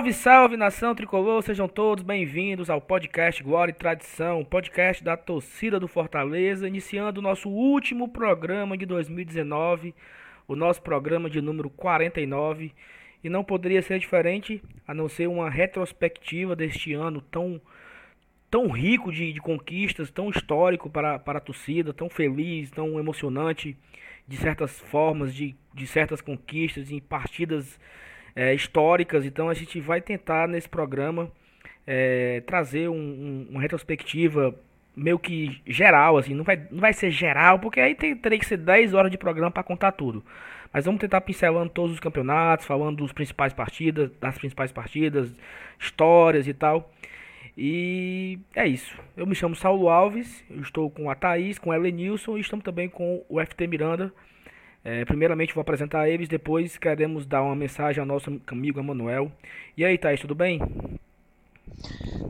Salve, salve nação tricolor, sejam todos bem-vindos ao podcast Glória e Tradição, podcast da torcida do Fortaleza, iniciando o nosso último programa de 2019, o nosso programa de número 49, e não poderia ser diferente a não ser uma retrospectiva deste ano tão, tão rico de, de conquistas, tão histórico para, para a torcida, tão feliz, tão emocionante, de certas formas, de, de certas conquistas em partidas é, históricas. Então a gente vai tentar nesse programa é, trazer um, um, uma retrospectiva meio que geral, assim, não vai, não vai ser geral, porque aí tem, teria que ser 10 horas de programa para contar tudo. Mas vamos tentar pincelando todos os campeonatos, falando dos principais partidas, das principais partidas, histórias e tal. E é isso. Eu me chamo Saulo Alves, estou com a Thaís, com a Elenilson e estamos também com o FT Miranda. É, primeiramente vou apresentar eles, depois queremos dar uma mensagem ao nosso amigo Emanuel. E aí, Thaís, tudo bem?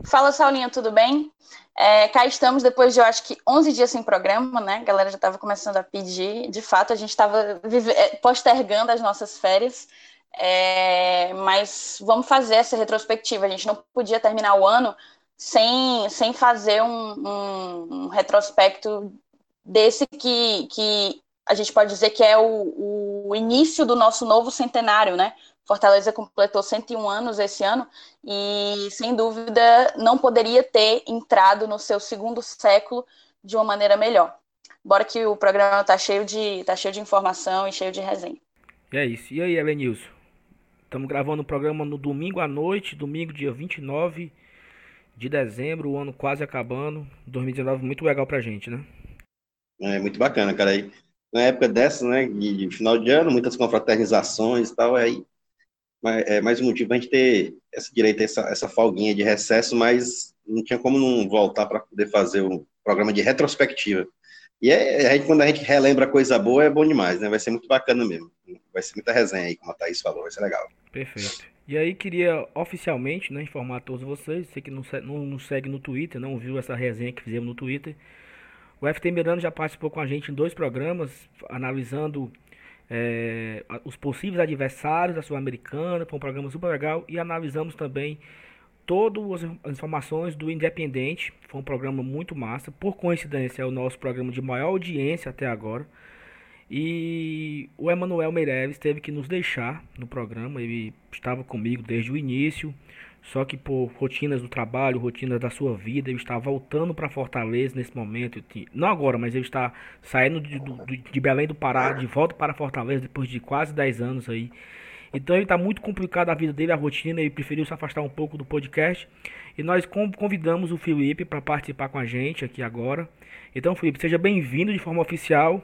Fala, Saulinha, tudo bem? É, cá estamos depois de, eu acho que, 11 dias sem programa, né? A galera já estava começando a pedir. De fato, a gente estava é, postergando as nossas férias. É, mas vamos fazer essa retrospectiva. A gente não podia terminar o ano sem, sem fazer um, um, um retrospecto desse que, que a gente pode dizer que é o, o início do nosso novo centenário, né? Fortaleza completou 101 anos esse ano e, sem dúvida, não poderia ter entrado no seu segundo século de uma maneira melhor. Bora que o programa tá cheio de, tá cheio de informação e cheio de resenha. E é isso. E aí, Elenilson? Estamos gravando o programa no domingo à noite, domingo, dia 29 de dezembro, o ano quase acabando. 2019 muito legal pra gente, né? É muito bacana, cara. Aí na época dessa, né, de, final de ano, muitas confraternizações e tal, aí é mais um motivo para a gente ter esse direito, essa, essa folguinha de recesso, mas não tinha como não voltar para poder fazer um programa de retrospectiva. E é, a gente, quando a gente relembra coisa boa, é bom demais, né? Vai ser muito bacana mesmo. Vai ser muita resenha aí, como a Thaís falou, vai ser legal. Perfeito. E aí queria oficialmente né, informar a todos vocês, você que não, não nos segue no Twitter, não viu essa resenha que fizemos no Twitter, o FT Miranda já participou com a gente em dois programas, analisando é, os possíveis adversários da Sul-Americana, foi um programa super legal, e analisamos também todas as informações do Independente, foi um programa muito massa, por coincidência é o nosso programa de maior audiência até agora, e o Emanuel Meireles teve que nos deixar no programa, ele estava comigo desde o início, só que por rotinas do trabalho, rotinas da sua vida, ele está voltando para Fortaleza nesse momento. Não agora, mas ele está saindo de, de, Belém do Pará, de volta para Fortaleza depois de quase 10 anos aí. Então ele está muito complicado a vida dele, a rotina, ele preferiu se afastar um pouco do podcast. E nós convidamos o Felipe para participar com a gente aqui agora. Então, Felipe, seja bem-vindo de forma oficial.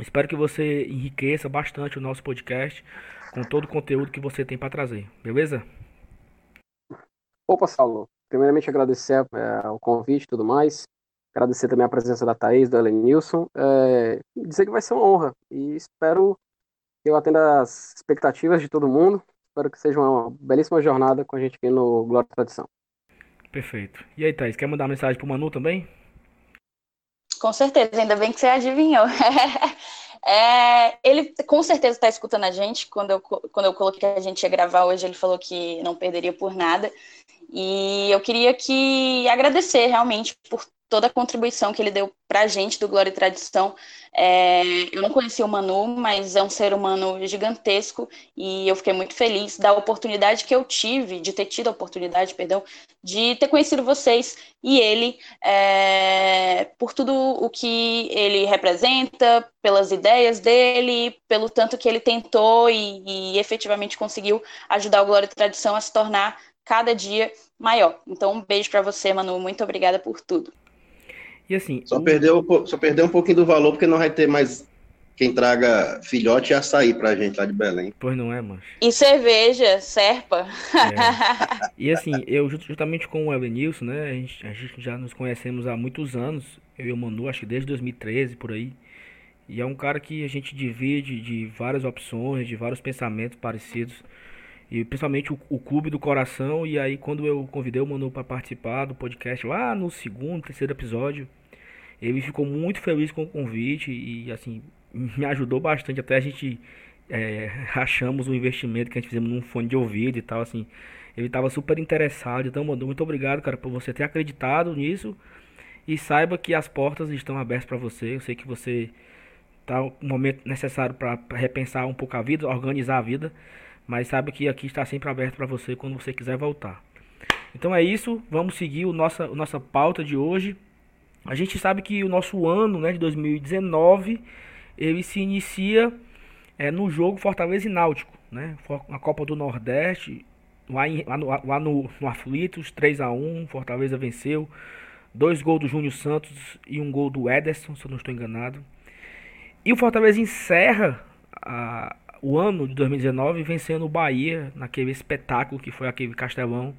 Espero que você enriqueça bastante o nosso podcast com todo o conteúdo que você tem para trazer, beleza? Opa, Saulo. Primeiramente, agradecer é, o convite e tudo mais. Agradecer também a presença da Thaís, do Ellen Nilson. É, dizer que vai ser uma honra. E espero que eu atenda as expectativas de todo mundo. Espero que seja uma belíssima jornada com a gente aqui no Glória e Tradição. Perfeito. E aí, Thaís, quer mandar uma mensagem pro Manu também? Com certeza, ainda bem que você adivinhou. É, ele com certeza está escutando a gente. Quando eu, quando eu coloquei que a gente ia gravar hoje, ele falou que não perderia por nada. E eu queria que agradecer realmente por toda a contribuição que ele deu para a gente do Glória e Tradição. É, eu não conhecia o Manu, mas é um ser humano gigantesco e eu fiquei muito feliz da oportunidade que eu tive, de ter tido a oportunidade, perdão, de ter conhecido vocês e ele é, por tudo o que ele representa, pelas ideias dele, pelo tanto que ele tentou e, e efetivamente conseguiu ajudar o Glória e Tradição a se tornar cada dia maior. Então, um beijo para você, Manu. Muito obrigada por tudo. E assim. Só, o... perdeu, só perdeu um pouquinho do valor, porque não vai ter mais quem traga filhote e açaí pra gente lá de Belém. Pois não é, mano. E cerveja, serpa. É. E assim, eu justamente com o Elenilson, né? A gente, a gente já nos conhecemos há muitos anos. Eu e o Manu, acho que desde 2013, por aí. E é um cara que a gente divide de várias opções, de vários pensamentos parecidos. E principalmente o, o Clube do Coração. E aí, quando eu convidei o Manu para participar do podcast lá no segundo, terceiro episódio, ele ficou muito feliz com o convite e, assim, me ajudou bastante. Até a gente é, rachamos o investimento que a gente fizemos num fone de ouvido e tal, assim. Ele estava super interessado, então mandou muito obrigado, cara, por você ter acreditado nisso. E saiba que as portas estão abertas para você. Eu sei que você tá um momento necessário para repensar um pouco a vida, organizar a vida, mas saiba que aqui está sempre aberto para você quando você quiser voltar. Então é isso, vamos seguir o nossa, a nossa pauta de hoje. A gente sabe que o nosso ano né, de 2019 ele se inicia é, no jogo Fortaleza e Náutico, né? Na Copa do Nordeste, lá, em, lá, no, lá no, no Aflitos, 3 a 1 Fortaleza venceu. Dois gols do Júnior Santos e um gol do Ederson, se eu não estou enganado. E o Fortaleza encerra a, o ano de 2019 vencendo o Bahia naquele espetáculo que foi aquele Castelão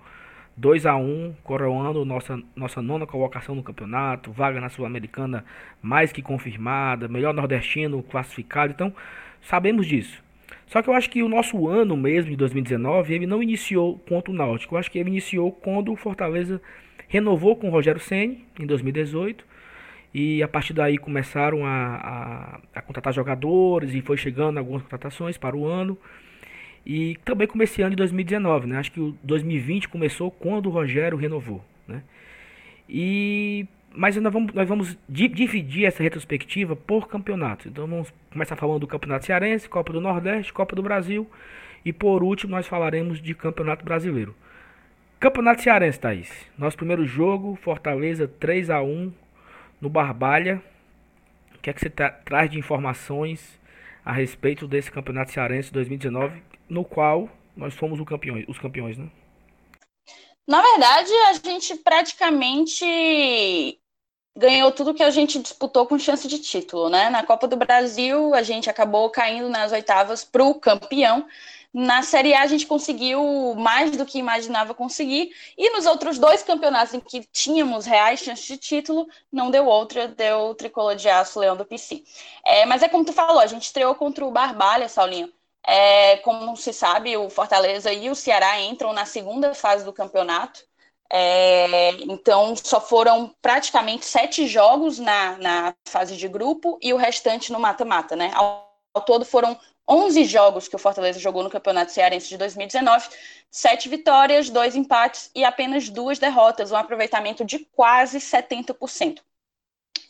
2 a 1 coroando nossa, nossa nona colocação no campeonato, vaga na Sul-Americana mais que confirmada, melhor nordestino classificado, então sabemos disso. Só que eu acho que o nosso ano mesmo de 2019, ele não iniciou contra o Náutico, eu acho que ele iniciou quando o Fortaleza renovou com o Rogério Ceni em 2018 e a partir daí começaram a, a, a contratar jogadores e foi chegando algumas contratações para o ano. E também comecei ano de 2019, né? Acho que o 2020 começou quando o Rogério renovou, né? E mas nós vamos, nós vamos dividir essa retrospectiva por campeonato. Então vamos começar falando do Campeonato Cearense, Copa do Nordeste, Copa do Brasil e por último nós falaremos de Campeonato Brasileiro. Campeonato Cearense, Thaís. Nosso primeiro jogo, Fortaleza 3 a 1 no Barbalha. O que é que você tra traz de informações a respeito desse Campeonato Cearense 2019 no qual nós fomos campeões, os campeões, né? Na verdade, a gente praticamente ganhou tudo que a gente disputou com chance de título, né? Na Copa do Brasil, a gente acabou caindo nas oitavas para o campeão. Na Série A, a gente conseguiu mais do que imaginava conseguir. E nos outros dois campeonatos em que tínhamos reais chances de título, não deu outra, deu o tricolor de aço Leão do PC. É, mas é como tu falou, a gente estreou contra o Barbalha, Saulinho. É, como se sabe, o Fortaleza e o Ceará entram na segunda fase do campeonato. É, então, só foram praticamente sete jogos na, na fase de grupo e o restante no mata-mata, né? Ao, ao, todo foram 11 jogos que o Fortaleza jogou no Campeonato Cearense de 2019, sete vitórias, dois empates e apenas duas derrotas, um aproveitamento de quase 70%.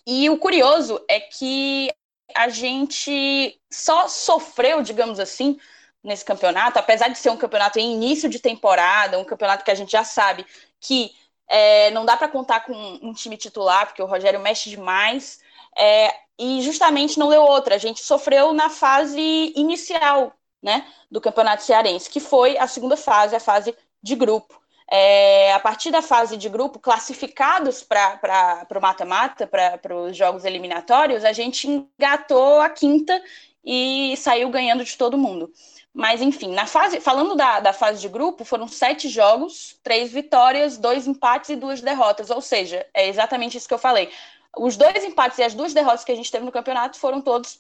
E o curioso é que a gente só sofreu, digamos assim, nesse campeonato, apesar de ser um campeonato em início de temporada, um campeonato que a gente já sabe que é, não dá para contar com um time titular, porque o Rogério mexe demais, é, e justamente não deu outra. A gente sofreu na fase inicial né, do campeonato cearense, que foi a segunda fase, a fase de grupo é, a partir da fase de grupo, classificados para o mata-mata, para os jogos eliminatórios, a gente engatou a quinta e saiu ganhando de todo mundo. Mas, enfim, na fase, falando da, da fase de grupo, foram sete jogos, três vitórias, dois empates e duas derrotas. Ou seja, é exatamente isso que eu falei. Os dois empates e as duas derrotas que a gente teve no campeonato foram todos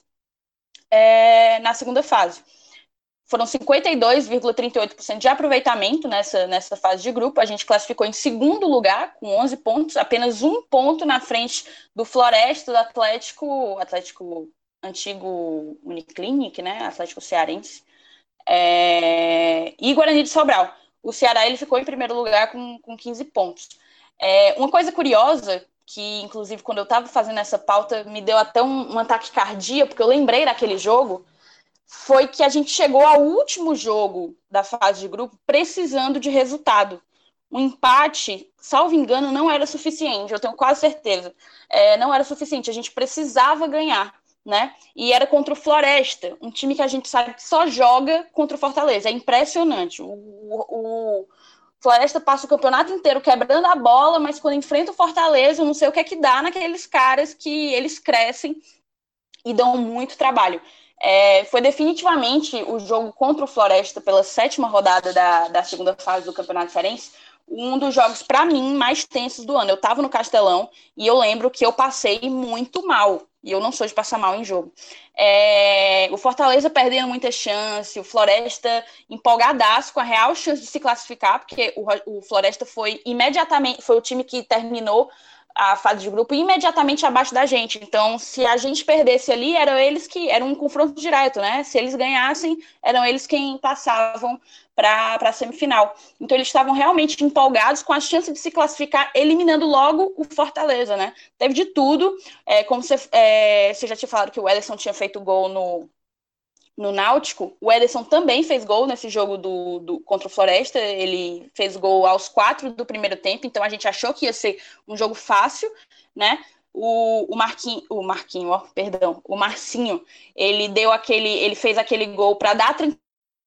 é, na segunda fase. Foram 52,38% de aproveitamento nessa, nessa fase de grupo. A gente classificou em segundo lugar, com 11 pontos, apenas um ponto na frente do Floresta, do Atlético, Atlético antigo Uniclinic, né? Atlético Cearense. É... E Guarani de Sobral. O Ceará ele ficou em primeiro lugar com, com 15 pontos. É, uma coisa curiosa, que inclusive quando eu estava fazendo essa pauta me deu até um, um ataque cardíaco, porque eu lembrei daquele jogo foi que a gente chegou ao último jogo da fase de grupo precisando de resultado. Um empate, salvo engano, não era suficiente, eu tenho quase certeza. É, não era suficiente, a gente precisava ganhar, né? E era contra o Floresta, um time que a gente sabe que só joga contra o Fortaleza. É impressionante. O, o, Floresta passa o campeonato inteiro quebrando a bola, mas quando enfrenta o Fortaleza, eu não sei o que é que dá naqueles caras que eles crescem e dão muito trabalho. É, foi definitivamente o jogo contra o Floresta pela sétima rodada da, da segunda fase do Campeonato Cearense, um dos jogos, para mim, mais tensos do ano. Eu estava no Castelão e eu lembro que eu passei muito mal. E eu não sou de passar mal em jogo. É, o Fortaleza perdendo muita chance, o Floresta empolgadaço com a real chance de se classificar, porque o, o Floresta foi imediatamente, foi o time que terminou a fase de grupo imediatamente abaixo da gente. Então, se a gente perdesse ali, eram eles que era um confronto direto, né? Se eles ganhassem, eram eles quem passavam para a semifinal. Então, eles estavam realmente empolgados com a chance de se classificar, eliminando logo o Fortaleza, né? Teve de tudo. É, como você, é, já tinha falado que o Ederson tinha feito gol no, no Náutico, o Ederson também fez gol nesse jogo do, do, contra o Floresta. Ele fez gol aos quatro do primeiro tempo, então a gente achou que ia ser um jogo fácil, né? O, o Marquinho, o Marquinho, ó, perdão, o Marcinho, ele deu aquele, ele fez aquele gol para dar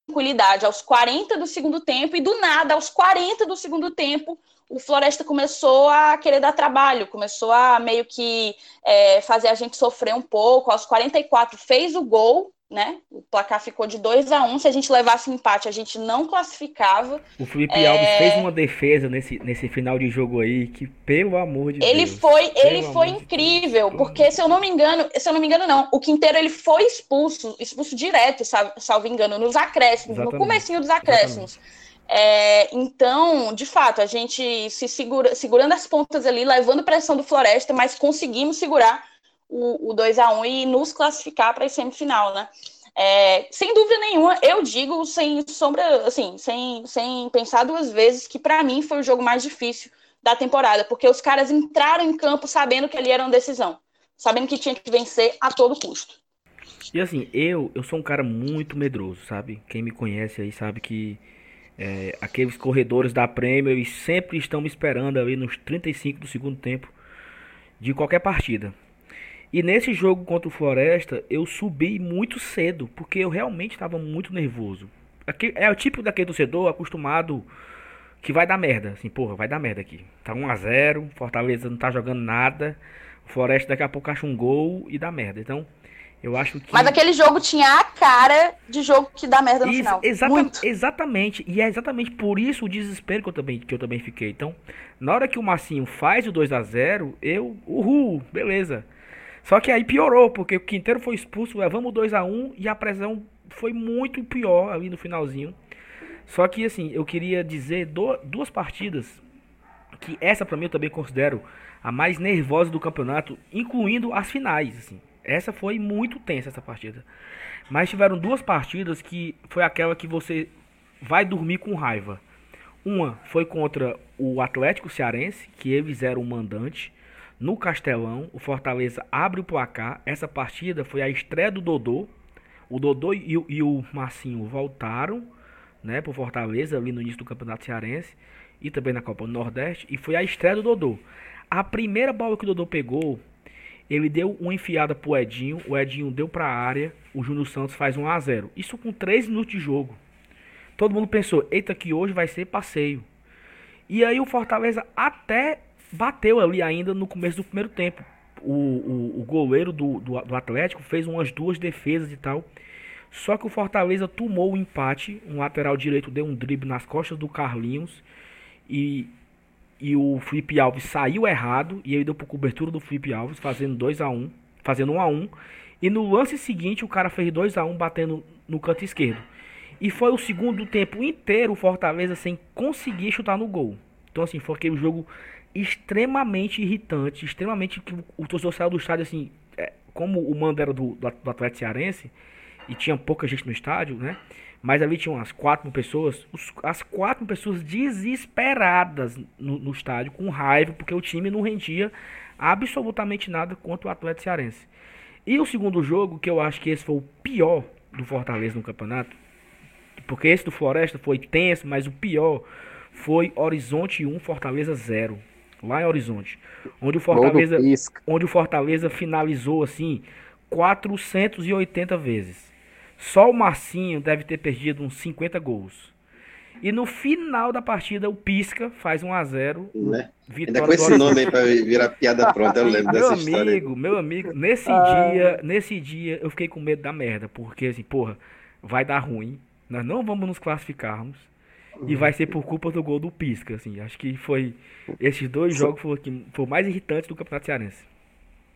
tranquilidade aos 40 do segundo tempo e do nada, aos 40 do segundo tempo, o Floresta começou a querer dar trabalho, começou a meio que é, fazer a gente sofrer um pouco. Aos 44 fez o gol, né? O placar ficou de 2 a 1 um. Se a gente levasse empate, a gente não classificava. O Felipe é... Alves fez uma defesa nesse, nesse final de jogo aí, que, pelo amor de ele Deus. Foi, ele foi incrível, de porque se eu não me engano, se eu não me engano, não, o Quinteiro ele foi expulso, expulso direto, salvo engano, nos acréscimos, Exatamente. no comecinho dos acréscimos. É, então, de fato, a gente se segura, segurando as pontas ali, levando pressão do Floresta, mas conseguimos segurar o, o 2 a 1 e nos classificar para a semifinal, né? É, sem dúvida nenhuma, eu digo sem sombra, assim, sem, sem pensar duas vezes, que para mim foi o jogo mais difícil da temporada, porque os caras entraram em campo sabendo que ali era uma decisão, sabendo que tinha que vencer a todo custo. E assim, eu, eu sou um cara muito medroso, sabe? Quem me conhece aí sabe que é, aqueles corredores da Premier sempre estão me esperando ali nos 35 do segundo tempo de qualquer partida. E nesse jogo contra o Floresta, eu subi muito cedo, porque eu realmente estava muito nervoso. Aqui, é o tipo daquele torcedor acostumado que vai dar merda. Assim, porra, vai dar merda aqui. Tá 1x0, Fortaleza não tá jogando nada. O Floresta daqui a pouco acha um gol e dá merda. Então, eu acho que. Mas aquele jogo tinha a cara de jogo que dá merda no final. Exata Muito. Exatamente. E é exatamente por isso o desespero que eu também, que eu também fiquei. Então, na hora que o Marcinho faz o 2 a 0 eu. Uhul, beleza. Só que aí piorou, porque o Quinteiro foi expulso, levamos 2 a 1 um, e a pressão foi muito pior ali no finalzinho. Só que assim, eu queria dizer do, duas partidas que essa para mim eu também considero a mais nervosa do campeonato, incluindo as finais, assim. Essa foi muito tensa essa partida. Mas tiveram duas partidas que foi aquela que você vai dormir com raiva. Uma foi contra o Atlético Cearense, que eles eram o mandante no Castelão. O Fortaleza abre o placar. Essa partida foi a estreia do Dodô. O Dodô e, e o Marcinho voltaram né, para o Fortaleza ali no início do Campeonato Cearense e também na Copa do Nordeste. E foi a estreia do Dodô. A primeira bola que o Dodô pegou, ele deu uma enfiada pro Edinho. O Edinho deu para a área. O Júnior Santos faz 1 a 0 Isso com 3 minutos de jogo. Todo mundo pensou, eita, que hoje vai ser passeio. E aí o Fortaleza até bateu ali ainda no começo do primeiro tempo. O, o, o goleiro do, do, do, Atlético fez umas duas defesas e tal. Só que o Fortaleza tomou o empate. Um lateral direito deu um drible nas costas do Carlinhos. E, e o Felipe Alves saiu errado. E ele deu por cobertura do Felipe Alves, fazendo 2 a 1 um, fazendo 1 um a 1 um, E no lance seguinte, o cara fez 2 a 1 um, batendo no canto esquerdo. E foi o segundo tempo inteiro o Fortaleza sem conseguir chutar no gol. Então, assim, foi aquele jogo extremamente irritante, extremamente que o torcedor saiu do estádio assim, é, como o mando era do, do, do Atlético Cearense e tinha pouca gente no estádio, né? Mas ali tinha umas quatro pessoas, os, as quatro pessoas desesperadas no, no, estádio, com raiva, porque o time não rendia absolutamente nada contra o Atlético Cearense. E o segundo jogo, que eu acho que esse foi o pior do Fortaleza no campeonato, porque esse do Floresta foi tenso, mas o pior foi Horizonte 1, Fortaleza 0 lá em Horizonte, onde o Fortaleza, onde o Fortaleza finalizou assim 480 vezes. Só o Marcinho deve ter perdido uns 50 gols. E no final da partida, o Pisca faz 1 a 0 né? Ainda com esse nome aí pra virar piada pronta, eu lembro meu dessa amigo, história. Meu amigo, nesse ah. dia, nesse dia eu fiquei com medo da merda, porque assim, porra, vai dar ruim. Nós não vamos nos classificarmos. E vai ser por culpa do gol do Pisca, assim. Acho que foi. Esses dois jogos foram, foi mais irritantes do Campeonato Cearense.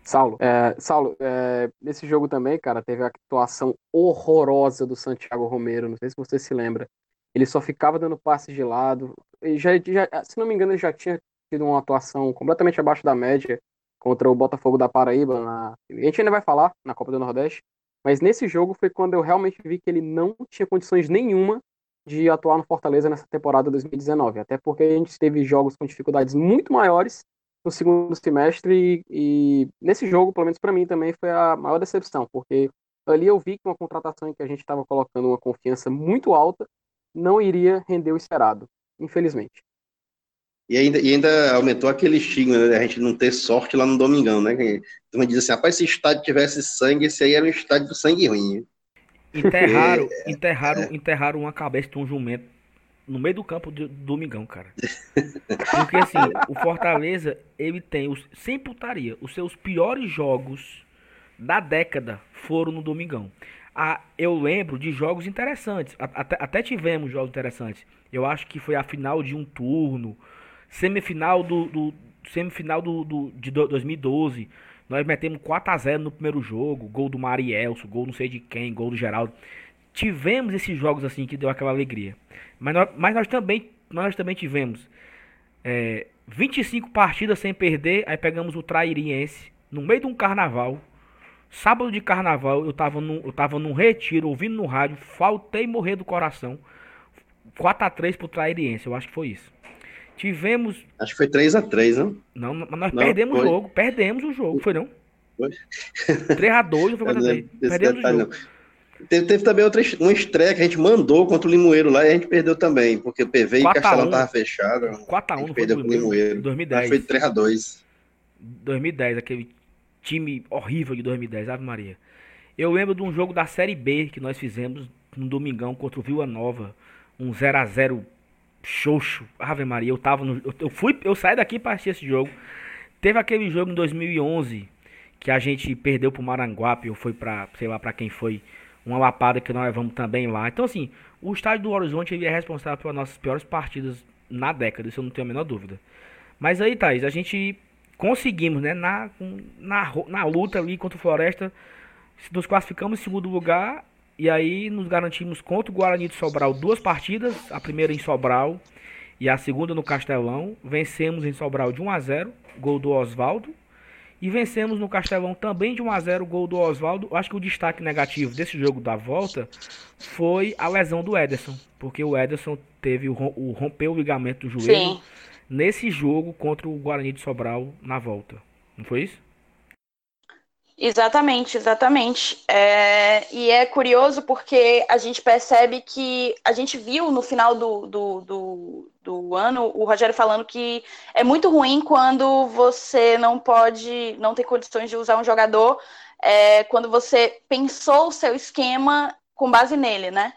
Saulo, é, Saulo é, nesse jogo também, cara, teve a atuação horrorosa do Santiago Romero. Não sei se você se lembra. Ele só ficava dando passe de lado. E já, já, se não me engano, ele já tinha tido uma atuação completamente abaixo da média contra o Botafogo da Paraíba. Na... A gente ainda vai falar na Copa do Nordeste, mas nesse jogo foi quando eu realmente vi que ele não tinha condições nenhuma de atuar no Fortaleza nessa temporada 2019. Até porque a gente teve jogos com dificuldades muito maiores no segundo semestre e, e nesse jogo, pelo menos para mim também foi a maior decepção, porque ali eu vi que uma contratação em que a gente estava colocando uma confiança muito alta não iria render o esperado, infelizmente. E ainda, e ainda aumentou aquele estigma, né, a gente não ter sorte lá no Domingão, né? Então diz assim, rapaz, se estádio tivesse sangue, esse aí era um estádio do sangue ruim. Enterraram, é, enterraram, é. enterraram uma cabeça de um jumento no meio do campo do Domingão, cara. Porque assim, o Fortaleza, ele tem, os, sem putaria, os seus piores jogos da década foram no Domingão. Ah, eu lembro de jogos interessantes, até, até tivemos jogos interessantes. Eu acho que foi a final de um turno, semifinal do, do semifinal do, do, de 2012. Nós metemos 4 a 0 no primeiro jogo, gol do Marielso, gol não sei de quem, gol do Geraldo. Tivemos esses jogos assim que deu aquela alegria. Mas nós, mas nós também nós também tivemos é, 25 partidas sem perder, aí pegamos o Trairiense no meio de um carnaval. Sábado de carnaval, eu tava, no, eu tava num retiro, ouvindo no rádio, faltei morrer do coração. 4 a 3 pro Trairiense, eu acho que foi isso. Tivemos. Acho que foi 3x3, não? Não, mas nós não, perdemos foi. o jogo. Perdemos o jogo, foi não? Foi. 3x2 não foi 4x3. Perdemos detalhe, o jogo. Teve, teve, também outra uma estreia que a gente mandou contra o Limoeiro lá e a gente perdeu também, porque o PV e Castelão tava fechado. 4x1 perdeu pro Limoeiro. 2010. Foi 3x2. 2010, aquele time horrível de 2010, Ave Maria. Eu lembro de um jogo da Série B que nós fizemos no domingão contra o Vila Nova. Um 0x0 xoxo. Ave Maria, eu tava no, eu, fui, eu saí daqui para assistir esse jogo. Teve aquele jogo em 2011 que a gente perdeu pro Maranguape, ou foi para, sei lá para quem foi, uma lapada que nós vamos também lá. Então assim, o estádio do Horizonte ele é responsável pelas nossas piores partidas na década, isso eu não tenho a menor dúvida. Mas aí, Thaís, a gente conseguimos, né, na, na, na luta ali contra o Floresta, nos classificamos em segundo lugar e aí nos garantimos contra o Guarani de Sobral duas partidas, a primeira em Sobral e a segunda no Castelão. Vencemos em Sobral de 1 a 0, gol do Oswaldo. E vencemos no Castelão também de 1 a 0, gol do Oswaldo. Acho que o destaque negativo desse jogo da volta foi a lesão do Ederson, porque o Ederson teve o, rompeu o ligamento do joelho Sim. nesse jogo contra o Guarani de Sobral na volta. Não foi isso? Exatamente, exatamente. É, e é curioso porque a gente percebe que a gente viu no final do, do, do, do, ano o Rogério falando que é muito ruim quando você não pode, não tem condições de usar um jogador é, quando você pensou o seu esquema com base nele, né?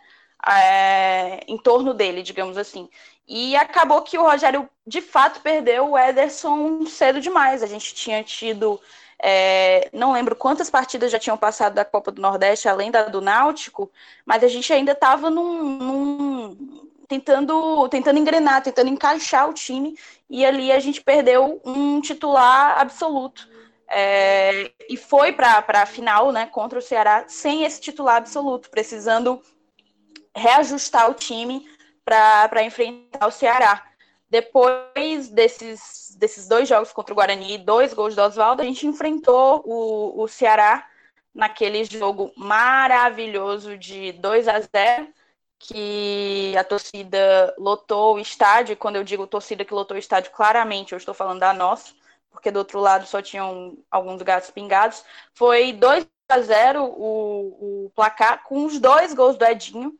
É, em torno dele, digamos assim. E acabou que o Rogério de fato perdeu o Ederson cedo demais. A gente tinha tido é, não lembro quantas partidas já tinham passado da Copa do Nordeste, além da do Náutico, mas a gente ainda estava num, num, tentando, tentando engrenar, tentando encaixar o time, e ali a gente perdeu um titular absoluto. É, e foi para a final né, contra o Ceará sem esse titular absoluto, precisando reajustar o time para enfrentar o Ceará. Depois desses, desses dois jogos contra o Guarani, dois gols do Oswaldo, a gente enfrentou o, o Ceará naquele jogo maravilhoso de 2 a 0 que a torcida lotou o estádio, e quando eu digo torcida que lotou o estádio, claramente eu estou falando da nossa, porque do outro lado só tinham alguns gatos pingados. Foi 2 a 0 o, o placar, com os dois gols do Edinho.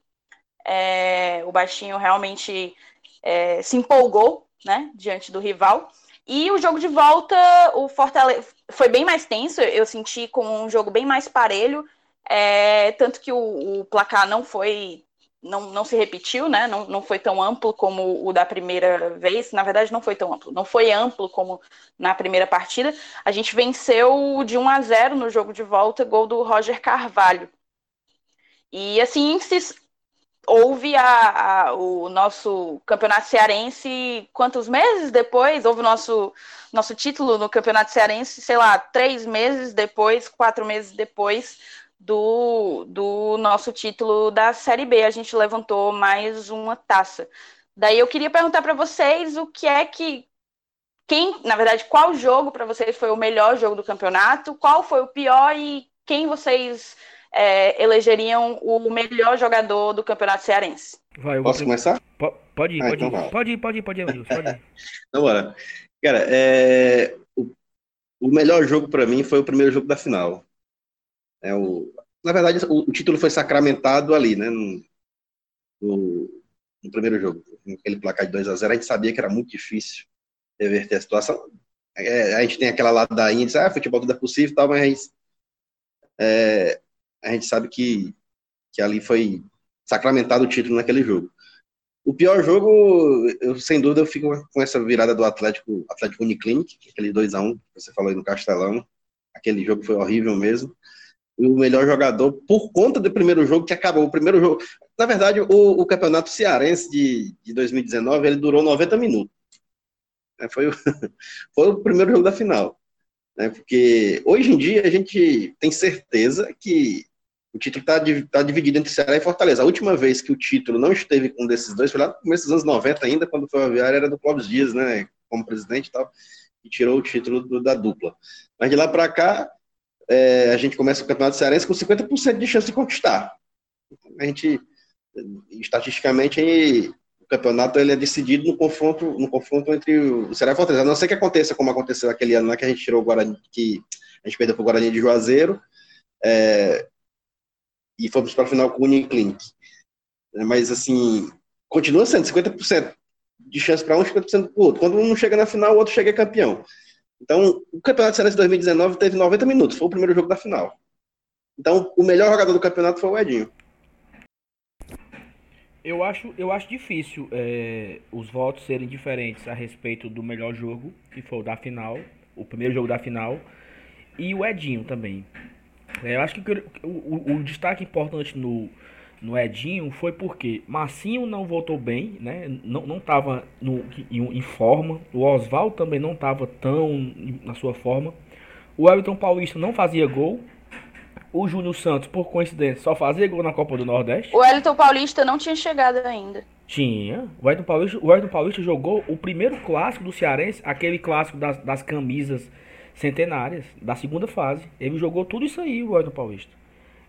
É, o Baixinho realmente é, se empolgou, né, diante do rival. E o jogo de volta, o Fortaleza foi bem mais tenso, eu senti como um jogo bem mais parelho, é, tanto que o, o, placar não foi, não, não se repetiu, né? Não, não foi tão amplo como o da primeira vez. Na verdade, não foi tão amplo, não foi amplo como na primeira partida. A gente venceu de 1 a 0 no jogo de volta, gol do Roger Carvalho. E assim, houve a, a, o nosso campeonato cearense quantos meses depois? Houve o nosso, nosso título no campeonato cearense, sei lá, três meses depois, quatro meses depois do, do nosso título da Série B. A gente levantou mais uma taça. Daí eu queria perguntar para vocês o que é que quem, na verdade, qual jogo para vocês foi o melhor jogo do campeonato? Qual foi o pior e quem vocês é, elegeriam o melhor jogador do campeonato cearense? Vai, Posso começar? P pode ir, ah, pode, então ir. pode ir, pode ir, pode ir, pode então, bora. Cara, é, o, o melhor jogo para mim foi o primeiro jogo da final. É o, na verdade, o, o título foi sacramentado ali, né? No, no, no primeiro jogo, aquele placar de 2 a 0 a gente sabia que era muito difícil reverter a situação. É, a gente tem aquela ladainha de ah, futebol tudo é possível tal, mas é, a gente sabe que, que ali foi sacramentado o título naquele jogo. O pior jogo, eu, sem dúvida, eu fico com essa virada do Atlético, Atlético Uniclinic, aquele 2x1 que você falou aí no Castelão. Aquele jogo foi horrível mesmo. E o melhor jogador, por conta do primeiro jogo que acabou. O primeiro jogo. Na verdade, o, o campeonato cearense de, de 2019 ele durou 90 minutos. É, foi, o, foi o primeiro jogo da final. Né? Porque hoje em dia a gente tem certeza que o título está tá dividido entre Ceará e Fortaleza. A última vez que o título não esteve com um desses dois foi lá no começo dos anos 90 ainda, quando foi a Aviária, era do Clóvis Dias, né, como presidente e tal, e tirou o título do, da dupla. Mas de lá para cá, é, a gente começa o Campeonato Cearense com 50% de chance de conquistar. A gente, estatisticamente, o campeonato ele é decidido no confronto, no confronto entre o Ceará e Fortaleza. A não ser que aconteça como aconteceu aquele ano lá que a gente tirou o Guarani, que a gente perdeu para o Guarani de Juazeiro, é, e fomos para a final com o Uniclinic. Mas, assim, continua sendo 50% de chance para um, 50% para o outro. Quando um chega na final, o outro chega campeão. Então, o Campeonato Cearense 2019 teve 90 minutos, foi o primeiro jogo da final. Então, o melhor jogador do campeonato foi o Edinho. Eu acho, eu acho difícil é, os votos serem diferentes a respeito do melhor jogo, que foi o da final, o primeiro jogo da final, e o Edinho também. É, eu acho que o, o, o, destaque importante no, no Edinho foi porque Massinho não voltou bem, né? Não, não em, em forma. O Oswaldo também não estava tão na sua forma. O Everton Paulista não fazia gol. O Júnior Santos, por coincidência, só fazia gol na Copa do Nordeste. O Everton Paulista não tinha chegado ainda. Tinha. O Everton Paulista, o Paulista jogou o primeiro clássico do Cearense, aquele clássico das, das camisas centenárias da segunda fase. Ele jogou tudo isso aí, o Wellington Paulista.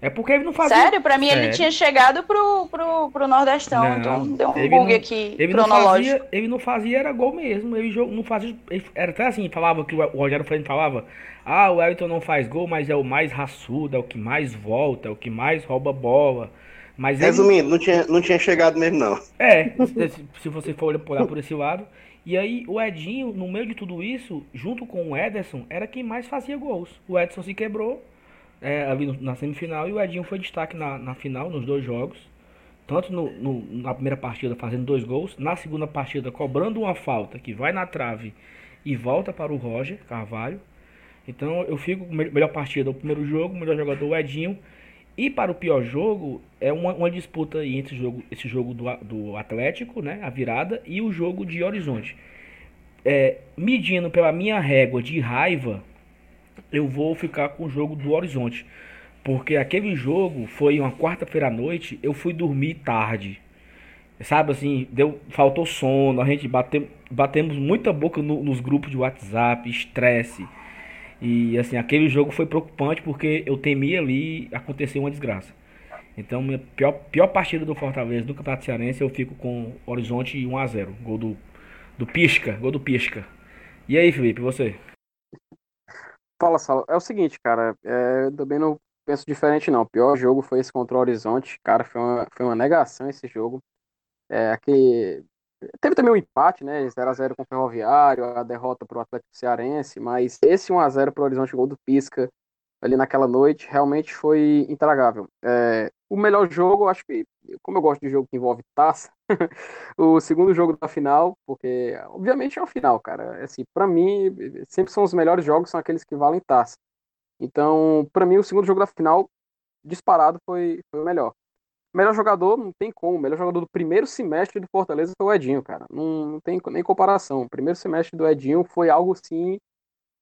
É porque ele não fazia. Sério? Pra mim Sério? ele tinha chegado pro, pro, pro Nordestão. Não, então deu um bug não, aqui ele cronológico. Não fazia, ele não fazia, era gol mesmo. Ele não fazia. era até assim, falava que o Rogério Freire falava. Ah, o Wellington não faz gol, mas é o mais raçudo, é o que mais volta, é o que mais rouba bola. Mas Resumindo, ele... não, tinha, não tinha chegado mesmo, não. É, se, se você for olhar por esse lado. E aí o Edinho, no meio de tudo isso, junto com o Ederson, era quem mais fazia gols. O Edson se quebrou é, ali no, na semifinal e o Edinho foi destaque na, na final, nos dois jogos. Tanto no, no, na primeira partida fazendo dois gols, na segunda partida cobrando uma falta que vai na trave e volta para o Roger Carvalho. Então eu fico com melhor partida o primeiro jogo, melhor jogador o Edinho. E para o pior jogo, é uma, uma disputa entre jogo, esse jogo do, do Atlético, né, a virada, e o jogo de Horizonte. É, medindo pela minha régua de raiva, eu vou ficar com o jogo do Horizonte. Porque aquele jogo foi uma quarta-feira à noite, eu fui dormir tarde. Sabe assim, deu, faltou sono, a gente bate, batemos muita boca no, nos grupos de WhatsApp, estresse. E assim, aquele jogo foi preocupante porque eu temia ali acontecer uma desgraça. Então, minha pior, pior partida do Fortaleza do Campeonato Cearense, eu fico com Horizonte 1 a 0 Gol do, do Pisca, gol do Pisca. E aí, Felipe, você? Fala, Salo. É o seguinte, cara, é, eu também não penso diferente, não. O pior jogo foi esse contra o Horizonte. Cara, foi uma, foi uma negação esse jogo. É, aquele, Teve também um empate, né? 0x0 com o Ferroviário, a derrota para o Atlético Cearense, mas esse 1x0 para o Horizonte Gol do Pisca ali naquela noite realmente foi intragável. É, o melhor jogo, acho que, como eu gosto de jogo que envolve taça, o segundo jogo da final, porque obviamente é o final, cara. Assim, para mim, sempre são os melhores jogos, são aqueles que valem taça. Então, para mim, o segundo jogo da final, disparado, foi, foi o melhor. Melhor jogador, não tem como. O melhor jogador do primeiro semestre do Fortaleza foi o Edinho, cara. Não, não tem nem comparação. O primeiro semestre do Edinho foi algo assim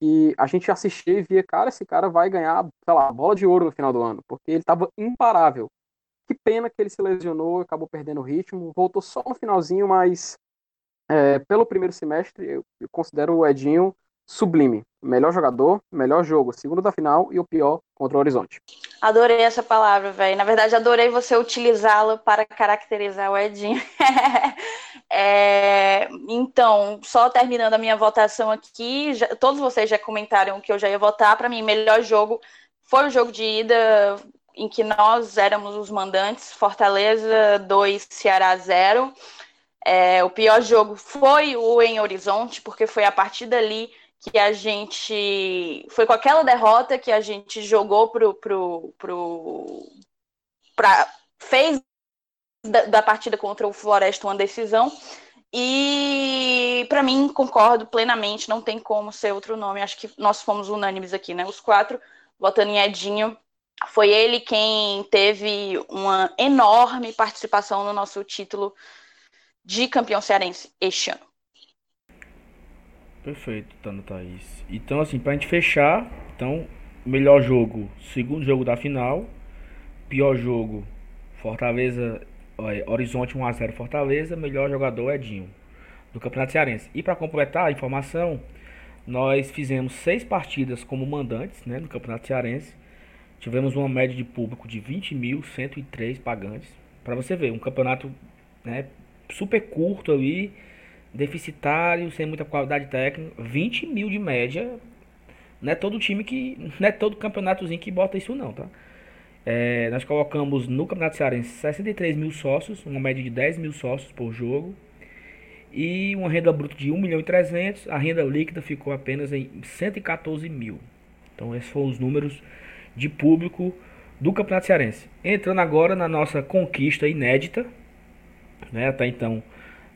que a gente assistia e via, cara, esse cara vai ganhar, sei lá, bola de ouro no final do ano, porque ele tava imparável. Que pena que ele se lesionou, acabou perdendo o ritmo, voltou só no finalzinho, mas É, pelo primeiro semestre, eu, eu considero o Edinho sublime. Melhor jogador, melhor jogo, segundo da final e o pior contra o Horizonte. Adorei essa palavra, velho. Na verdade, adorei você utilizá-la para caracterizar o Edinho. é, então, só terminando a minha votação aqui, já, todos vocês já comentaram que eu já ia votar. Para mim, melhor jogo foi o jogo de ida em que nós éramos os mandantes, Fortaleza 2, Ceará 0. É, o pior jogo foi o em Horizonte, porque foi a partir dali que a gente. Foi com aquela derrota que a gente jogou pro. pro, pro pra, fez da, da partida contra o Floresta uma decisão. E para mim, concordo plenamente, não tem como ser outro nome. Acho que nós fomos unânimes aqui, né? Os quatro, votando em Edinho. Foi ele quem teve uma enorme participação no nosso título de campeão cearense este ano. Perfeito, Tana Thaís. Então, assim, pra gente fechar, então, melhor jogo, segundo jogo da final. Pior jogo, Fortaleza, Horizonte 1x0 Fortaleza. Melhor jogador, Edinho, do Campeonato Cearense. E para completar a informação, nós fizemos seis partidas como mandantes, né, no Campeonato Cearense. Tivemos uma média de público de 20.103 pagantes. Para você ver, um campeonato né, super curto ali, deficitário, sem muita qualidade técnica, 20 mil de média. Não é todo time que. Não é todo campeonatozinho que bota isso não, tá? É, nós colocamos no Campeonato Cearense 63 mil sócios, uma média de 10 mil sócios por jogo. E uma renda bruta de 1 milhão e 300. A renda líquida ficou apenas em 114 mil. Então esses foram os números de público do Campeonato Cearense. Entrando agora na nossa conquista inédita, né? Até então,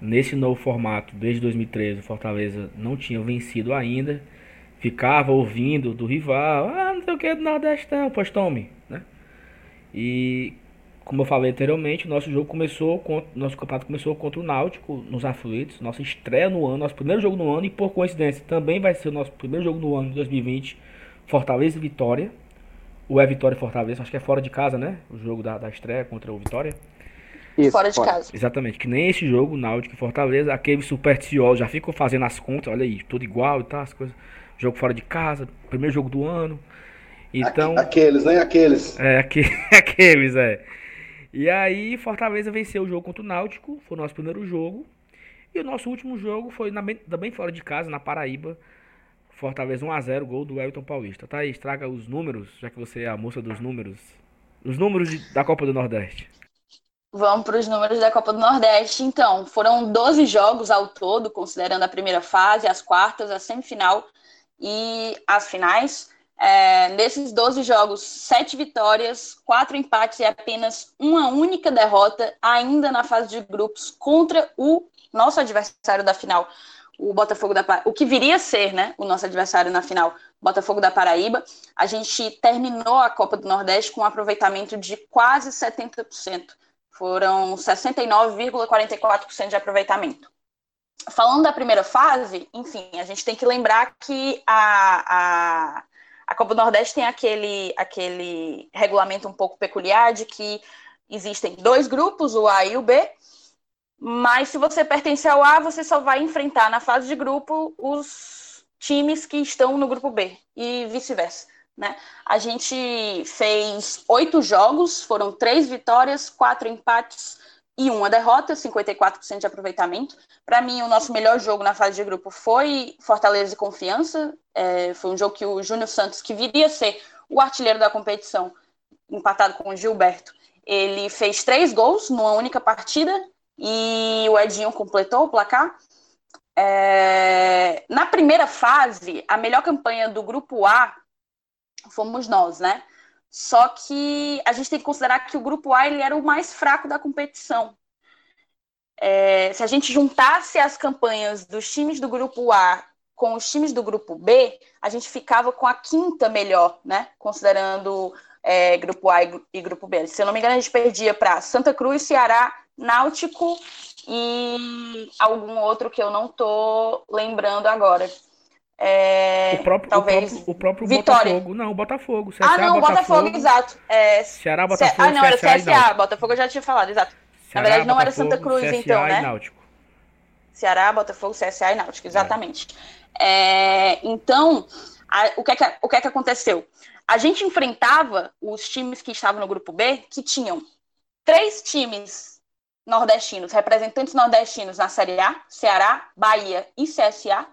nesse novo formato, desde 2013, o Fortaleza não tinha vencido ainda. Ficava ouvindo do rival, ah, não sei o que do Nordestão, pois tome, né? E como eu falei anteriormente, nosso jogo começou, com, nosso campeonato começou contra o Náutico nos aflitos, nossa estreia no ano, nosso primeiro jogo no ano e por coincidência também vai ser o nosso primeiro jogo no ano de 2020, Fortaleza e Vitória. O é Vitória e Fortaleza, acho que é fora de casa, né? O jogo da, da estreia contra o Vitória. Isso, fora de fora. casa. Exatamente, que nem esse jogo, Náutico e Fortaleza, aqueles supersticiosos já ficam fazendo as contas, olha aí, tudo igual e tal, as coisas. Jogo fora de casa, primeiro jogo do ano. Então. Aqueles, né? Aqueles. É, aqu aqueles, é. E aí, Fortaleza venceu o jogo contra o Náutico, foi o nosso primeiro jogo. E o nosso último jogo foi na, também fora de casa, na Paraíba. Fortaleza 1x0, gol do Elton Paulista. Tá aí, estraga os números, já que você é a moça dos números. Os números de, da Copa do Nordeste. Vamos para os números da Copa do Nordeste. Então, foram 12 jogos ao todo, considerando a primeira fase, as quartas, a semifinal e as finais. É, nesses 12 jogos, 7 vitórias, 4 empates e apenas uma única derrota, ainda na fase de grupos, contra o nosso adversário da final, o Botafogo da o que viria a ser né, o nosso adversário na final, Botafogo da Paraíba. A gente terminou a Copa do Nordeste com um aproveitamento de quase 70%. Foram 69,44% de aproveitamento. Falando da primeira fase, enfim, a gente tem que lembrar que a, a, a Copa do Nordeste tem aquele, aquele regulamento um pouco peculiar de que existem dois grupos, o A e o B, mas se você pertence ao A, você só vai enfrentar na fase de grupo os times que estão no grupo B e vice-versa. Né? A gente fez oito jogos, foram três vitórias, quatro empates e uma derrota, 54% de aproveitamento. Para mim, o nosso melhor jogo na fase de grupo foi Fortaleza e Confiança. É, foi um jogo que o Júnior Santos, que viria a ser o artilheiro da competição, empatado com o Gilberto, ele fez três gols numa única partida e o Edinho completou o placar. É, na primeira fase, a melhor campanha do grupo A fomos nós, né? Só que a gente tem que considerar que o grupo A ele era o mais fraco da competição. É, se a gente juntasse as campanhas dos times do grupo A com os times do grupo B, a gente ficava com a quinta melhor, né? Considerando é, grupo A e grupo B. Se eu não me engano, a gente perdia para Santa Cruz, Ceará, Náutico e algum outro que eu não estou lembrando agora. É, o próprio, talvez. O próprio, o próprio Vitória. Botafogo. Não, o Botafogo. CSA, ah, não, o Botafogo, Botafogo, exato. É, Ceará, Botafogo. Ah, não, era CSA. CSA Botafogo eu já tinha falado, exato. Ceará, Na verdade, não Botafogo, era Santa Cruz, CSA então, né? Náutico. Ceará, Botafogo, CSA e Náutico, exatamente. É. É, então, a, o, que é que, o que é que aconteceu? A gente enfrentava os times que estavam no grupo B, que tinham três times nordestinos, representantes nordestinos na Série A, Ceará, Bahia e CSA,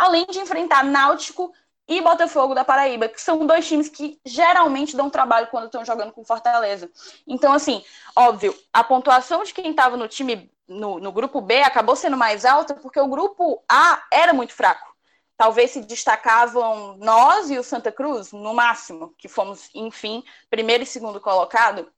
além de enfrentar Náutico e Botafogo da Paraíba, que são dois times que geralmente dão trabalho quando estão jogando com Fortaleza. Então, assim, óbvio, a pontuação de quem estava no time no, no, grupo B acabou sendo mais alta porque o grupo A era muito fraco. Talvez se destacavam nós e o Santa Cruz, no máximo, que fomos, enfim, primeiro e segundo colocado.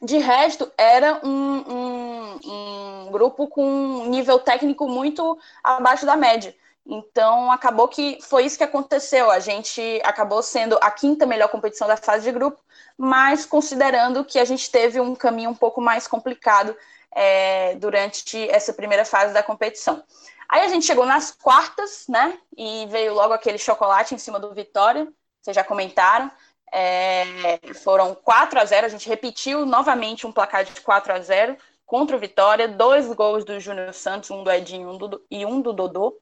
De resto, era um, um, um grupo com um nível técnico muito abaixo da média. Então, acabou que foi isso que aconteceu. A gente acabou sendo a quinta melhor competição da fase de grupo, mas considerando que a gente teve um caminho um pouco mais complicado é, durante essa primeira fase da competição. Aí a gente chegou nas quartas, né? E veio logo aquele chocolate em cima do Vitória, vocês já comentaram. É, foram 4 a 0 a gente repetiu novamente um placar de 4 a 0 contra o Vitória, dois gols do Júnior Santos, um do Edinho um do, e um do Dodô.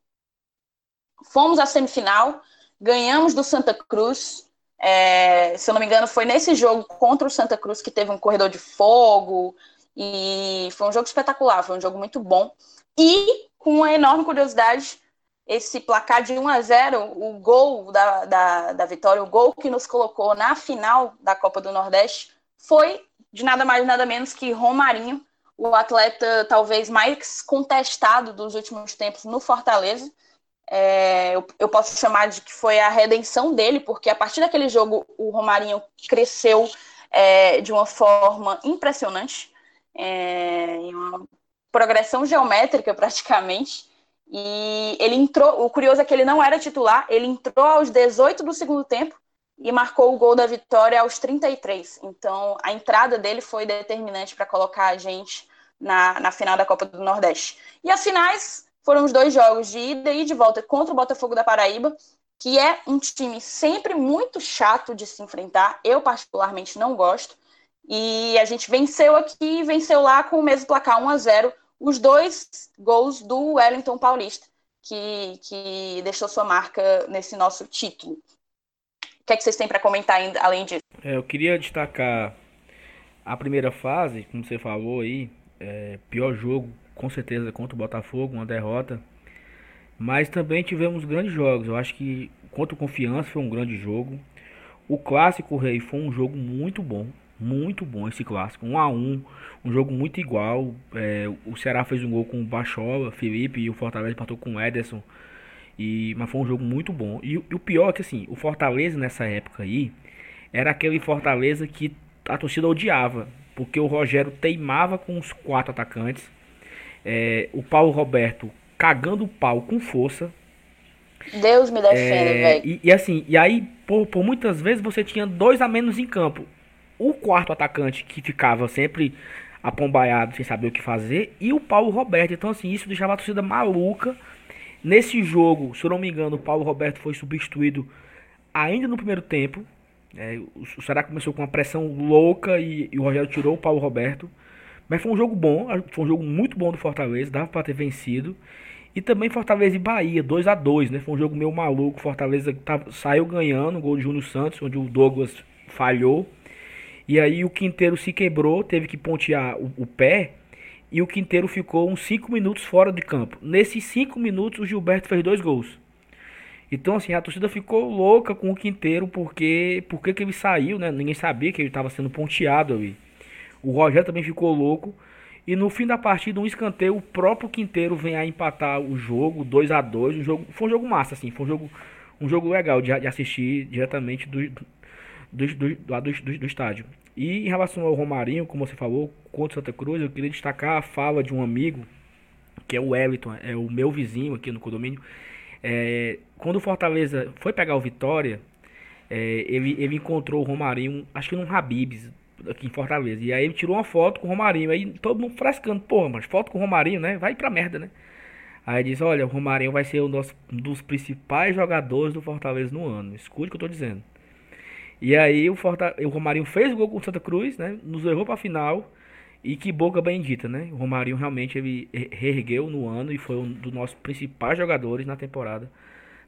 Fomos à semifinal, ganhamos do Santa Cruz. É, se eu não me engano, foi nesse jogo contra o Santa Cruz que teve um corredor de fogo. E foi um jogo espetacular, foi um jogo muito bom. E, com uma enorme curiosidade, esse placar de 1 a 0 o gol da, da, da vitória, o gol que nos colocou na final da Copa do Nordeste, foi de nada mais nada menos que Romarinho, o atleta talvez mais contestado dos últimos tempos no Fortaleza. É, eu, eu, posso chamar de que foi a redenção dele, porque a partir daquele jogo o Romarinho cresceu é, de uma forma impressionante, é, em uma progressão geométrica praticamente. E ele entrou. O curioso é que ele não era titular, ele entrou aos 18 do segundo tempo e marcou o gol da vitória aos 33. Então a entrada dele foi determinante para colocar a gente na, na final da Copa do Nordeste. E as finais foram os dois jogos de ida e de volta contra o Botafogo da Paraíba, que é um time sempre muito chato de se enfrentar. Eu, particularmente, não gosto. E a gente venceu aqui, venceu lá com o mesmo placar 1 a 0 os dois gols do Wellington Paulista, que, que deixou sua marca nesse nosso título. O que, é que vocês têm para comentar ainda, além disso? É, eu queria destacar a primeira fase, como você falou aí, é, pior jogo com certeza contra o Botafogo, uma derrota. Mas também tivemos grandes jogos. Eu acho que contra o Confiança foi um grande jogo. O clássico Rei foi um jogo muito bom, muito bom esse clássico, um a um, um jogo muito igual. É, o Ceará fez um gol com o Bachola, Felipe e o Fortaleza empatou com o Ederson. E, mas foi um jogo muito bom. E, e, o pior é que assim, o Fortaleza nessa época aí era aquele Fortaleza que a torcida odiava, porque o Rogério teimava com os quatro atacantes é, o Paulo Roberto cagando o pau com força. Deus me defenda, é, velho. E, e, assim, e aí, por, por muitas vezes você tinha dois a menos em campo. O quarto atacante que ficava sempre apombaiado, sem saber o que fazer, e o Paulo Roberto. Então, assim, isso deixava a torcida maluca. Nesse jogo, se eu não me engano, o Paulo Roberto foi substituído ainda no primeiro tempo. É, o Ceará começou com uma pressão louca e, e o Rogério tirou o Paulo Roberto. Mas foi um jogo bom, foi um jogo muito bom do Fortaleza, dava para ter vencido. E também Fortaleza e Bahia, 2 a 2 né? Foi um jogo meio maluco. Fortaleza tava, saiu ganhando, gol de Júnior Santos, onde o Douglas falhou. E aí o Quinteiro se quebrou, teve que pontear o, o pé. E o Quinteiro ficou uns 5 minutos fora de campo. Nesses 5 minutos, o Gilberto fez dois gols. Então, assim, a torcida ficou louca com o Quinteiro, porque, porque que ele saiu, né? Ninguém sabia que ele estava sendo ponteado ali. O Rogério também ficou louco. E no fim da partida, um escanteio, o próprio Quinteiro vem a empatar o jogo, 2 a 2 um jogo Foi um jogo massa, assim, foi um jogo, um jogo legal de, de assistir diretamente do, do, do, do, do, estádio. E em relação ao Romarinho, como você falou, contra Santa Cruz, eu queria destacar a fala de um amigo, que é o Wellington, é o meu vizinho aqui no condomínio. É, quando o Fortaleza foi pegar o Vitória, é, ele, ele encontrou o Romarinho, acho que num Habibs, aqui em Fortaleza. E aí ele tirou uma foto com o Romarinho. Aí todo mundo frescando, porra, mas foto com o Romarinho, né? Vai pra merda, né? Aí diz, olha, o Romarinho vai ser um dos, um dos principais jogadores do Fortaleza no ano. Escute o que eu tô dizendo. E aí o, Forta, o Romarinho fez o gol com o Santa Cruz, né? Nos levou pra final. E que boca bendita, né? O Romarinho realmente ele reergueu no ano e foi um dos nossos principais jogadores na temporada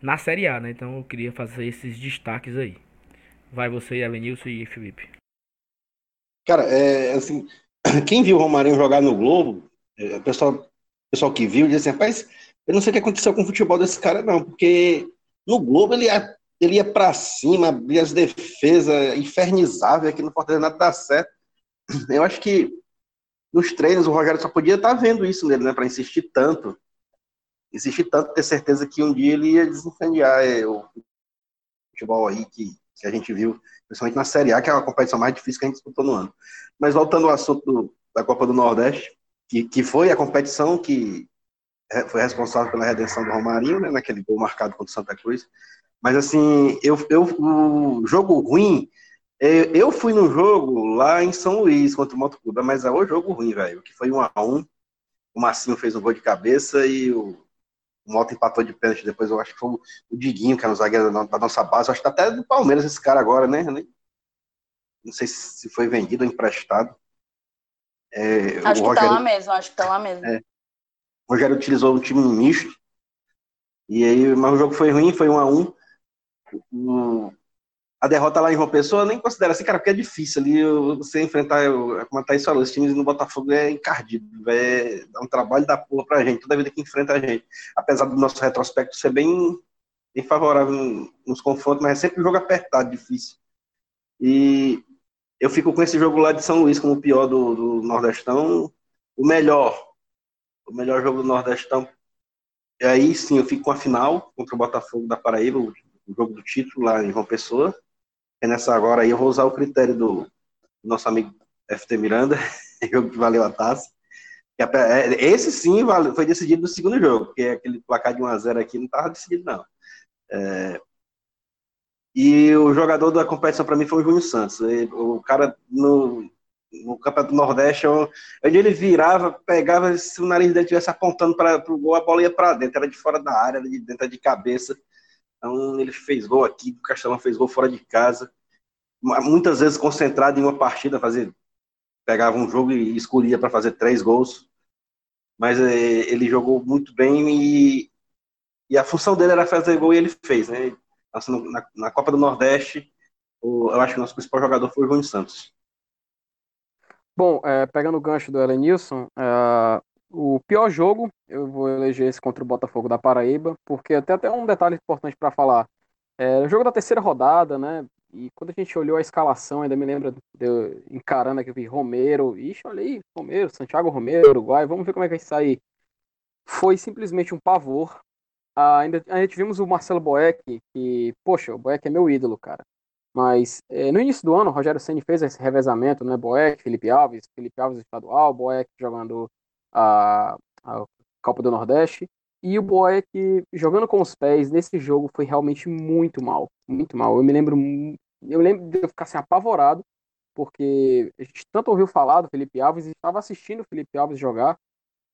na Série A, né? Então eu queria fazer esses destaques aí. Vai você, Elenilson e Felipe. Cara, é assim, quem viu o Romarinho jogar no Globo, é, o pessoal, pessoal que viu, diz assim, rapaz, eu não sei o que aconteceu com o futebol desse cara, não, porque no Globo ele ia, ele ia pra cima, abria as defesas, infernizava, aqui no Fortaleza nada dá certo. Eu acho que nos treinos o Rogério só podia estar tá vendo isso nele, né, para insistir tanto. Insistir tanto, ter certeza que um dia ele ia desincendiar é, o futebol aí que, que a gente viu, principalmente na Série A, que é a competição mais difícil que a gente disputou no ano. Mas voltando ao assunto do, da Copa do Nordeste, que, que foi a competição que foi responsável pela redenção do Romarinho, né, naquele gol marcado contra o Santa Cruz. Mas assim, eu, eu, o jogo ruim, é, eu fui no jogo lá em São Luís contra o Moto Clube, mas é o jogo ruim, velho, que foi um a um. O Marcinho fez um gol de cabeça e o, o Moto empatou de pênalti. Depois eu acho que foi o, Diguinho, que é um zagueiro da, nossa base. Eu acho que tá até do Palmeiras esse cara agora, né? Não sei se foi vendido ou emprestado. É, acho que Rogério, tá lá mesmo, acho que tá lá mesmo. É, o Rogério utilizou um time misto. E aí, mas o jogo foi ruim, foi um a um. A derrota lá em João Pessoa nem considero assim, cara, porque é difícil ali você enfrentar, como a Thaís falou, os times no Botafogo é encardido, é, é um trabalho da porra pra gente, toda vida que enfrenta a gente. Apesar do nosso retrospecto ser bem, bem favorável nos confrontos, mas é sempre um jogo apertado, difícil. E eu fico com esse jogo lá de São Luís como o pior do, do Nordestão, o melhor o melhor jogo do Nordestão. E aí sim, eu fico com a final contra o Botafogo da Paraíba, o, jogo do título lá em João Pessoa. E nessa agora aí eu vou usar o critério do, nosso amigo FT Miranda, que valeu a taça. É, esse sim foi decidido no segundo jogo, porque aquele placar de 1x0 aqui não estava decidido, não. É, e o jogador da competição para mim foi o Júnior Santos. O cara no, no Campeonato Nordeste, onde ele virava, pegava, se o nariz dele estivesse apontando para o gol, a bola ia para dentro, era de fora da área, era de dentro, era de cabeça. Então ele fez gol aqui, o Castelão fez gol fora de casa. Muitas vezes concentrado em uma partida, fazer, pegava um jogo e escolhia para fazer três gols. Mas é, ele jogou muito bem e, e a função dele era fazer gol e ele fez. Né? na, na Copa do Nordeste, o, eu acho que o nosso principal jogador foi o João Santos. Bom, é, pegando o gancho do Elenilson, é, o pior jogo eu vou eleger esse contra o Botafogo da Paraíba, porque até até um detalhe importante para falar. É, o jogo da terceira rodada, né? E quando a gente olhou a escalação, ainda me lembra de encarando aqui, vi Romero, ixi, olha aí, Romero, Santiago Romero, Uruguai, vamos ver como é que vai sair. Foi simplesmente um pavor. Ah, ainda, ainda tivemos o Marcelo Boeck, que, poxa, o Boeck é meu ídolo, cara. Mas é, no início do ano, o Rogério Ceni fez esse revezamento, né? Boeck, Felipe Alves, Felipe Alves estadual, Boeck jogando a, a Copa do Nordeste. E o Boeck jogando com os pés nesse jogo foi realmente muito mal, muito mal. Eu me lembro, eu lembro de eu ficar assim, apavorado, porque a gente tanto ouviu falar do Felipe Alves e estava assistindo o Felipe Alves jogar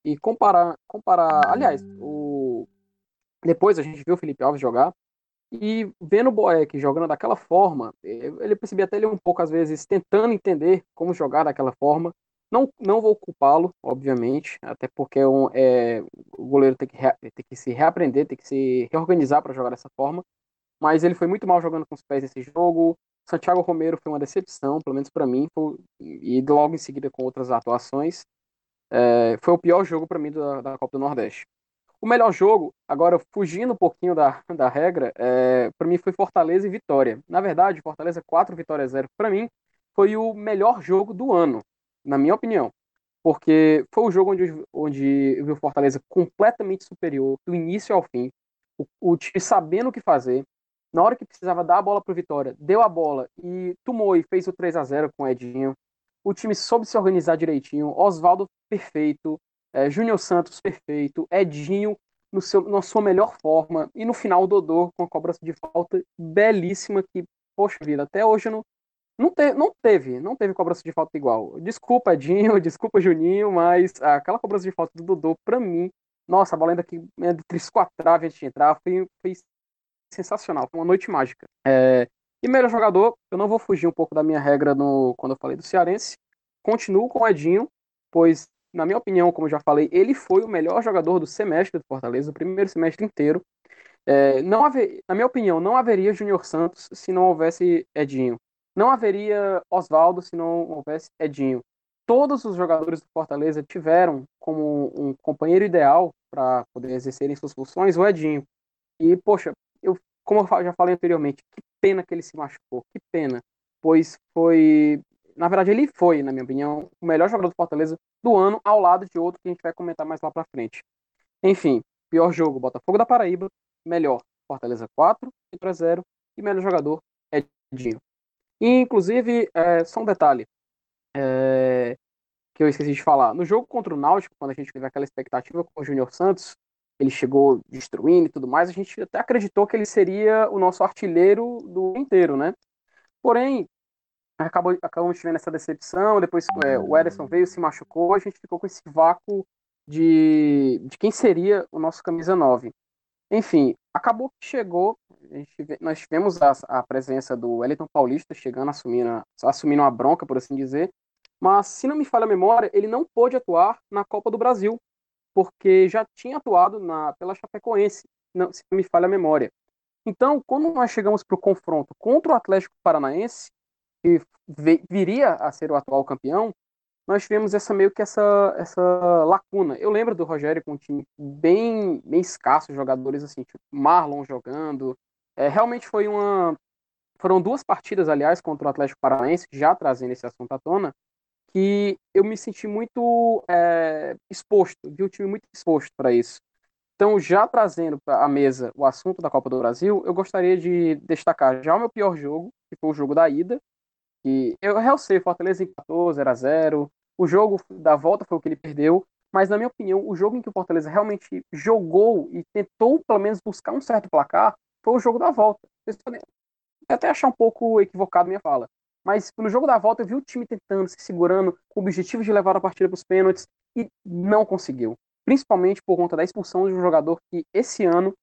e comparar, comparar, aliás, o depois a gente viu o Felipe Alves jogar e vendo o Boeck jogando daquela forma, eh, ele percebia até ele um pouco, às vezes, tentando entender como jogar daquela forma. Não, não vou culpá-lo, obviamente, até porque é um, é, o goleiro tem que, tem que se reaprender, tem que se reorganizar para jogar dessa forma. Mas ele foi muito mal jogando com os pés nesse jogo. Santiago Romero foi uma decepção, pelo menos para mim, foi, e logo em seguida com outras atuações. É, foi o pior jogo para mim da, da Copa do Nordeste. O melhor jogo, agora fugindo um pouquinho da, da regra, é, para mim foi Fortaleza e Vitória. Na verdade, Fortaleza 4, Vitória 0, para mim foi o melhor jogo do ano, na minha opinião. Porque foi o jogo onde, onde eu vi o Fortaleza completamente superior, do início ao fim. O, o time sabendo o que fazer. Na hora que precisava dar a bola para Vitória, deu a bola e tomou e fez o 3 a 0 com o Edinho. O time soube se organizar direitinho. Oswaldo perfeito. É, Júnior Santos, perfeito. Edinho, no seu, na sua melhor forma. E no final, o Dodô, com a cobrança de falta belíssima, que, poxa vida, até hoje não, não, te, não teve, não teve cobrança de falta igual. Desculpa, Edinho, desculpa, Juninho, mas aquela cobrança de falta do Dodô, pra mim, nossa, a bola ainda que entre as quatro traves antes de entrar, foi, foi sensacional, foi uma noite mágica. É, e melhor jogador, eu não vou fugir um pouco da minha regra no, quando eu falei do Cearense. Continuo com o Edinho, pois, na minha opinião, como eu já falei, ele foi o melhor jogador do semestre do Fortaleza, o primeiro semestre inteiro. É, não haver, na minha opinião, não haveria Júnior Santos se não houvesse Edinho. Não haveria Oswaldo se não houvesse Edinho. Todos os jogadores do Fortaleza tiveram como um companheiro ideal para poder exercerem suas funções o Edinho. E, poxa, eu, como eu já falei anteriormente, que pena que ele se machucou, que pena. Pois foi. Na verdade, ele foi, na minha opinião, o melhor jogador do Fortaleza do ano, ao lado de outro que a gente vai comentar mais lá para frente. Enfim, pior jogo, Botafogo da Paraíba. Melhor, Fortaleza 4, 4 a 0. E melhor jogador, Edinho. Inclusive, é, só um detalhe é, que eu esqueci de falar. No jogo contra o Náutico, quando a gente teve aquela expectativa com o Júnior Santos, ele chegou destruindo e tudo mais, a gente até acreditou que ele seria o nosso artilheiro do inteiro, né? Porém, acabou, acabamos vendo essa decepção, depois é, o Ederson veio, se machucou, a gente ficou com esse vácuo de, de quem seria o nosso camisa 9. Enfim, acabou que chegou, nós tivemos a, a, presença do Wellington Paulista chegando, assumindo, assumindo uma bronca, por assim dizer, mas se não me falha a memória, ele não pôde atuar na Copa do Brasil, porque já tinha atuado na, pela Chapecoense, não, se não me falha a memória. Então, quando nós chegamos para o confronto contra o Atlético Paranaense, que viria a ser o atual campeão, nós tivemos essa meio que essa, essa lacuna. Eu lembro do Rogério com um time bem, bem escasso, jogadores assim, tipo Marlon jogando. É, realmente foi uma. Foram duas partidas, aliás, contra o Atlético Paranaense, já trazendo esse assunto à tona, que eu me senti muito é, exposto, vi o time muito exposto para isso. Então, já trazendo para a mesa o assunto da Copa do Brasil, eu gostaria de destacar já o meu pior jogo, que foi o jogo da ida, que eu realcei Fortaleza empatou 0 a 0 o jogo da volta foi o que ele perdeu, mas na minha opinião, o jogo em que o Fortaleza realmente jogou e tentou pelo menos buscar um certo placar foi o jogo da volta. Vocês podem até achar um pouco equivocado minha fala, mas no jogo da volta eu vi o time tentando, se segurando, com o objetivo de levar a partida para os pênaltis e não conseguiu. Principalmente por conta da expulsão de um jogador que esse ano,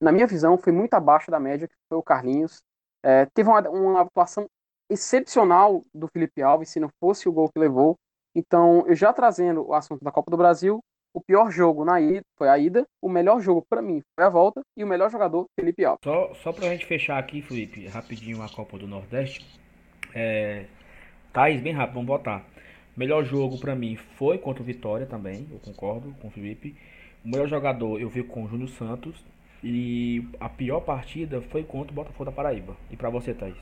na minha visão, foi muito abaixo da média, que foi o Carlinhos. É, teve uma, uma atuação excepcional do Felipe Alves, se não fosse o gol que levou. Então, eu já trazendo o assunto da Copa do Brasil, o pior jogo na ida foi a ida, o melhor jogo para mim foi a volta e o melhor jogador Felipe Alves. Só, só pra gente fechar aqui, Felipe, rapidinho a Copa do Nordeste. É... Bem rápido, vamos botar. Melhor jogo para mim foi contra o Vitória também, eu concordo com o Felipe. O melhor jogador eu vi com o Júnior Santos. E a pior partida foi contra o Botafogo da Paraíba. E para você, Thaís?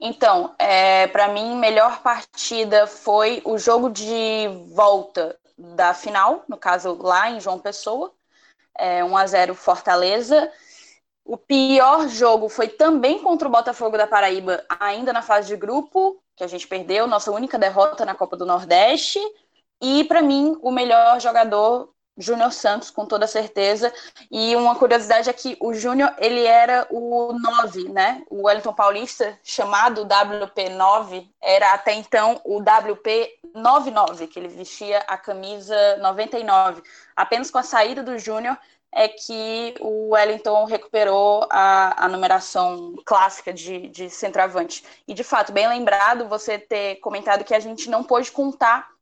Então, é, para mim, melhor partida foi o jogo de volta da final, no caso lá em João Pessoa, é, 1 a 0 Fortaleza. O pior jogo foi também contra o Botafogo da Paraíba, ainda na fase de grupo, que a gente perdeu, nossa única derrota na Copa do Nordeste. E para mim, o melhor jogador Júnior Santos, com toda certeza. E uma curiosidade é que o Júnior, ele era o 9, né? O Wellington Paulista, chamado WP9, era até então o WP99, que ele vestia a camisa 99. Apenas com a saída do Júnior é que o Wellington recuperou a, a numeração clássica de, de centroavante. E, de fato, bem lembrado você ter comentado que a gente não pôde contar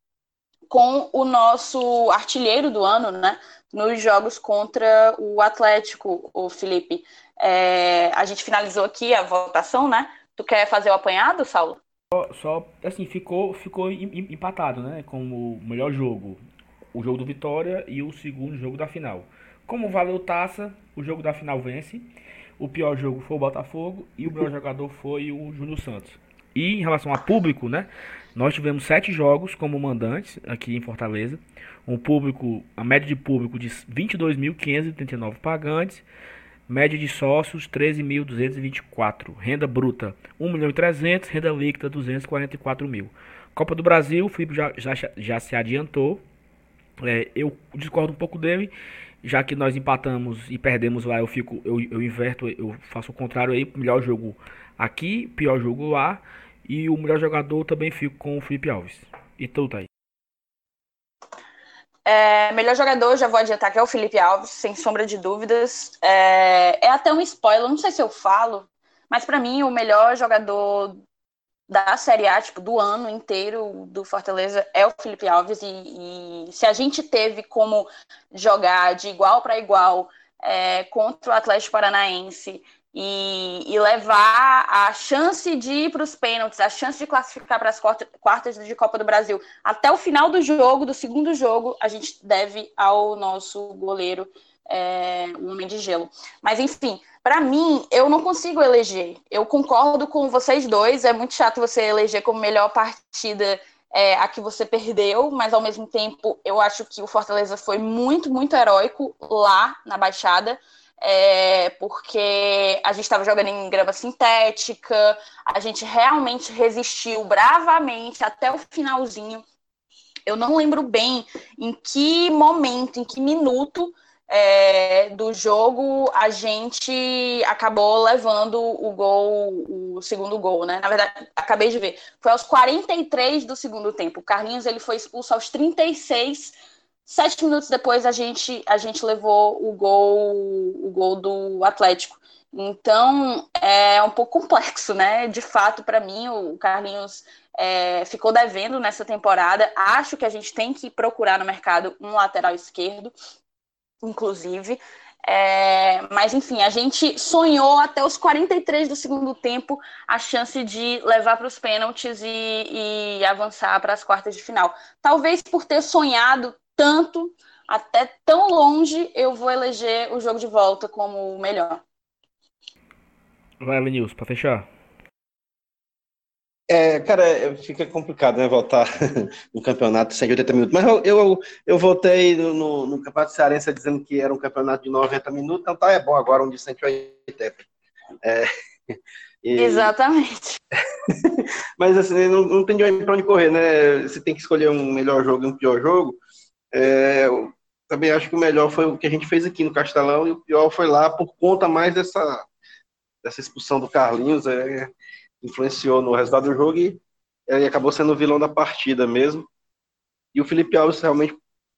com o nosso artilheiro do ano, né? Nos jogos contra o Atlético, o Felipe. É, a gente finalizou aqui a votação, né? Tu quer fazer o apanhado, Saulo? Só, só assim, ficou, ficou empatado, né? Como o melhor jogo. O jogo do Vitória e o segundo jogo da final. Como valeu taça, o jogo da final vence. O pior jogo foi o Botafogo e o melhor jogador foi o Júnior Santos. E em relação a público, né? Nós tivemos sete jogos como mandantes aqui em Fortaleza. Um público, a média de público de 22.539 pagantes. Média de sócios 13.224. Renda bruta 1 milhão e 300, renda líquida 244 mil. Copa do Brasil, o Felipe já, já, já se adiantou. É, eu discordo um pouco dele, já que nós empatamos e perdemos lá, eu fico, eu, eu inverto, eu faço o contrário aí, melhor jogo aqui, pior jogo lá. E o melhor jogador também fico com o Felipe Alves. E tu, Thaís? É, melhor jogador, já vou adiantar que é o Felipe Alves, sem sombra de dúvidas. É, é até um spoiler, não sei se eu falo, mas para mim o melhor jogador da Série A, tipo, do ano inteiro do Fortaleza é o Felipe Alves e, e se a gente teve como jogar de igual para igual é, contra o Atlético Paranaense e, e, levar a chance de ir para os pênaltis, a chance de classificar para as quartas de Copa do Brasil até o final do jogo, do segundo jogo, a gente deve ao nosso goleiro, é, Homem de Gelo. Mas enfim, para mim, eu não consigo eleger. Eu concordo com vocês dois. É muito chato você eleger como melhor partida é, a que você perdeu, mas ao mesmo tempo eu acho que o Fortaleza foi muito, muito heróico lá na Baixada. É, porque a gente estava jogando em grama sintética, a gente realmente resistiu bravamente até o finalzinho. Eu não lembro bem em que momento, em que minuto é, do jogo, a gente acabou levando o gol, o segundo gol, né? Na verdade, acabei de ver. Foi aos 43 do segundo tempo. O Carlinhos ele foi expulso aos 36. Sete minutos depois a gente, a gente levou o gol, o gol do Atlético. Então é um pouco complexo, né? De fato, para mim, o Carlinhos é, ficou devendo nessa temporada. Acho que a gente tem que procurar no mercado um lateral esquerdo inclusive. É, mas enfim, a gente sonhou até os 43 do segundo tempo a chance de levar para os pênaltis e, e avançar para as quartas de final. Talvez por ter sonhado tanto, até tão longe, eu vou eleger o jogo de volta como o melhor. Vai, Lenilson, para fechar. É, cara, fica complicado, né, voltar no campeonato 180 minutos. Mas eu, eu, eu voltei no, no, Campeonato Cearense dizendo que era um campeonato de 90 minutos, então tá, é bom agora um de 180. É, e... Exatamente. Mas assim, não, não tem pra onde correr, né? Você tem que escolher um melhor jogo e um pior jogo. É, também acho que o melhor foi o que a gente fez aqui no Castelão e o pior foi lá por conta mais dessa, dessa expulsão do Carlinhos. É, influenciou no resultado do jogo e ele acabou sendo o vilão da partida mesmo. E o Felipe Alves realmente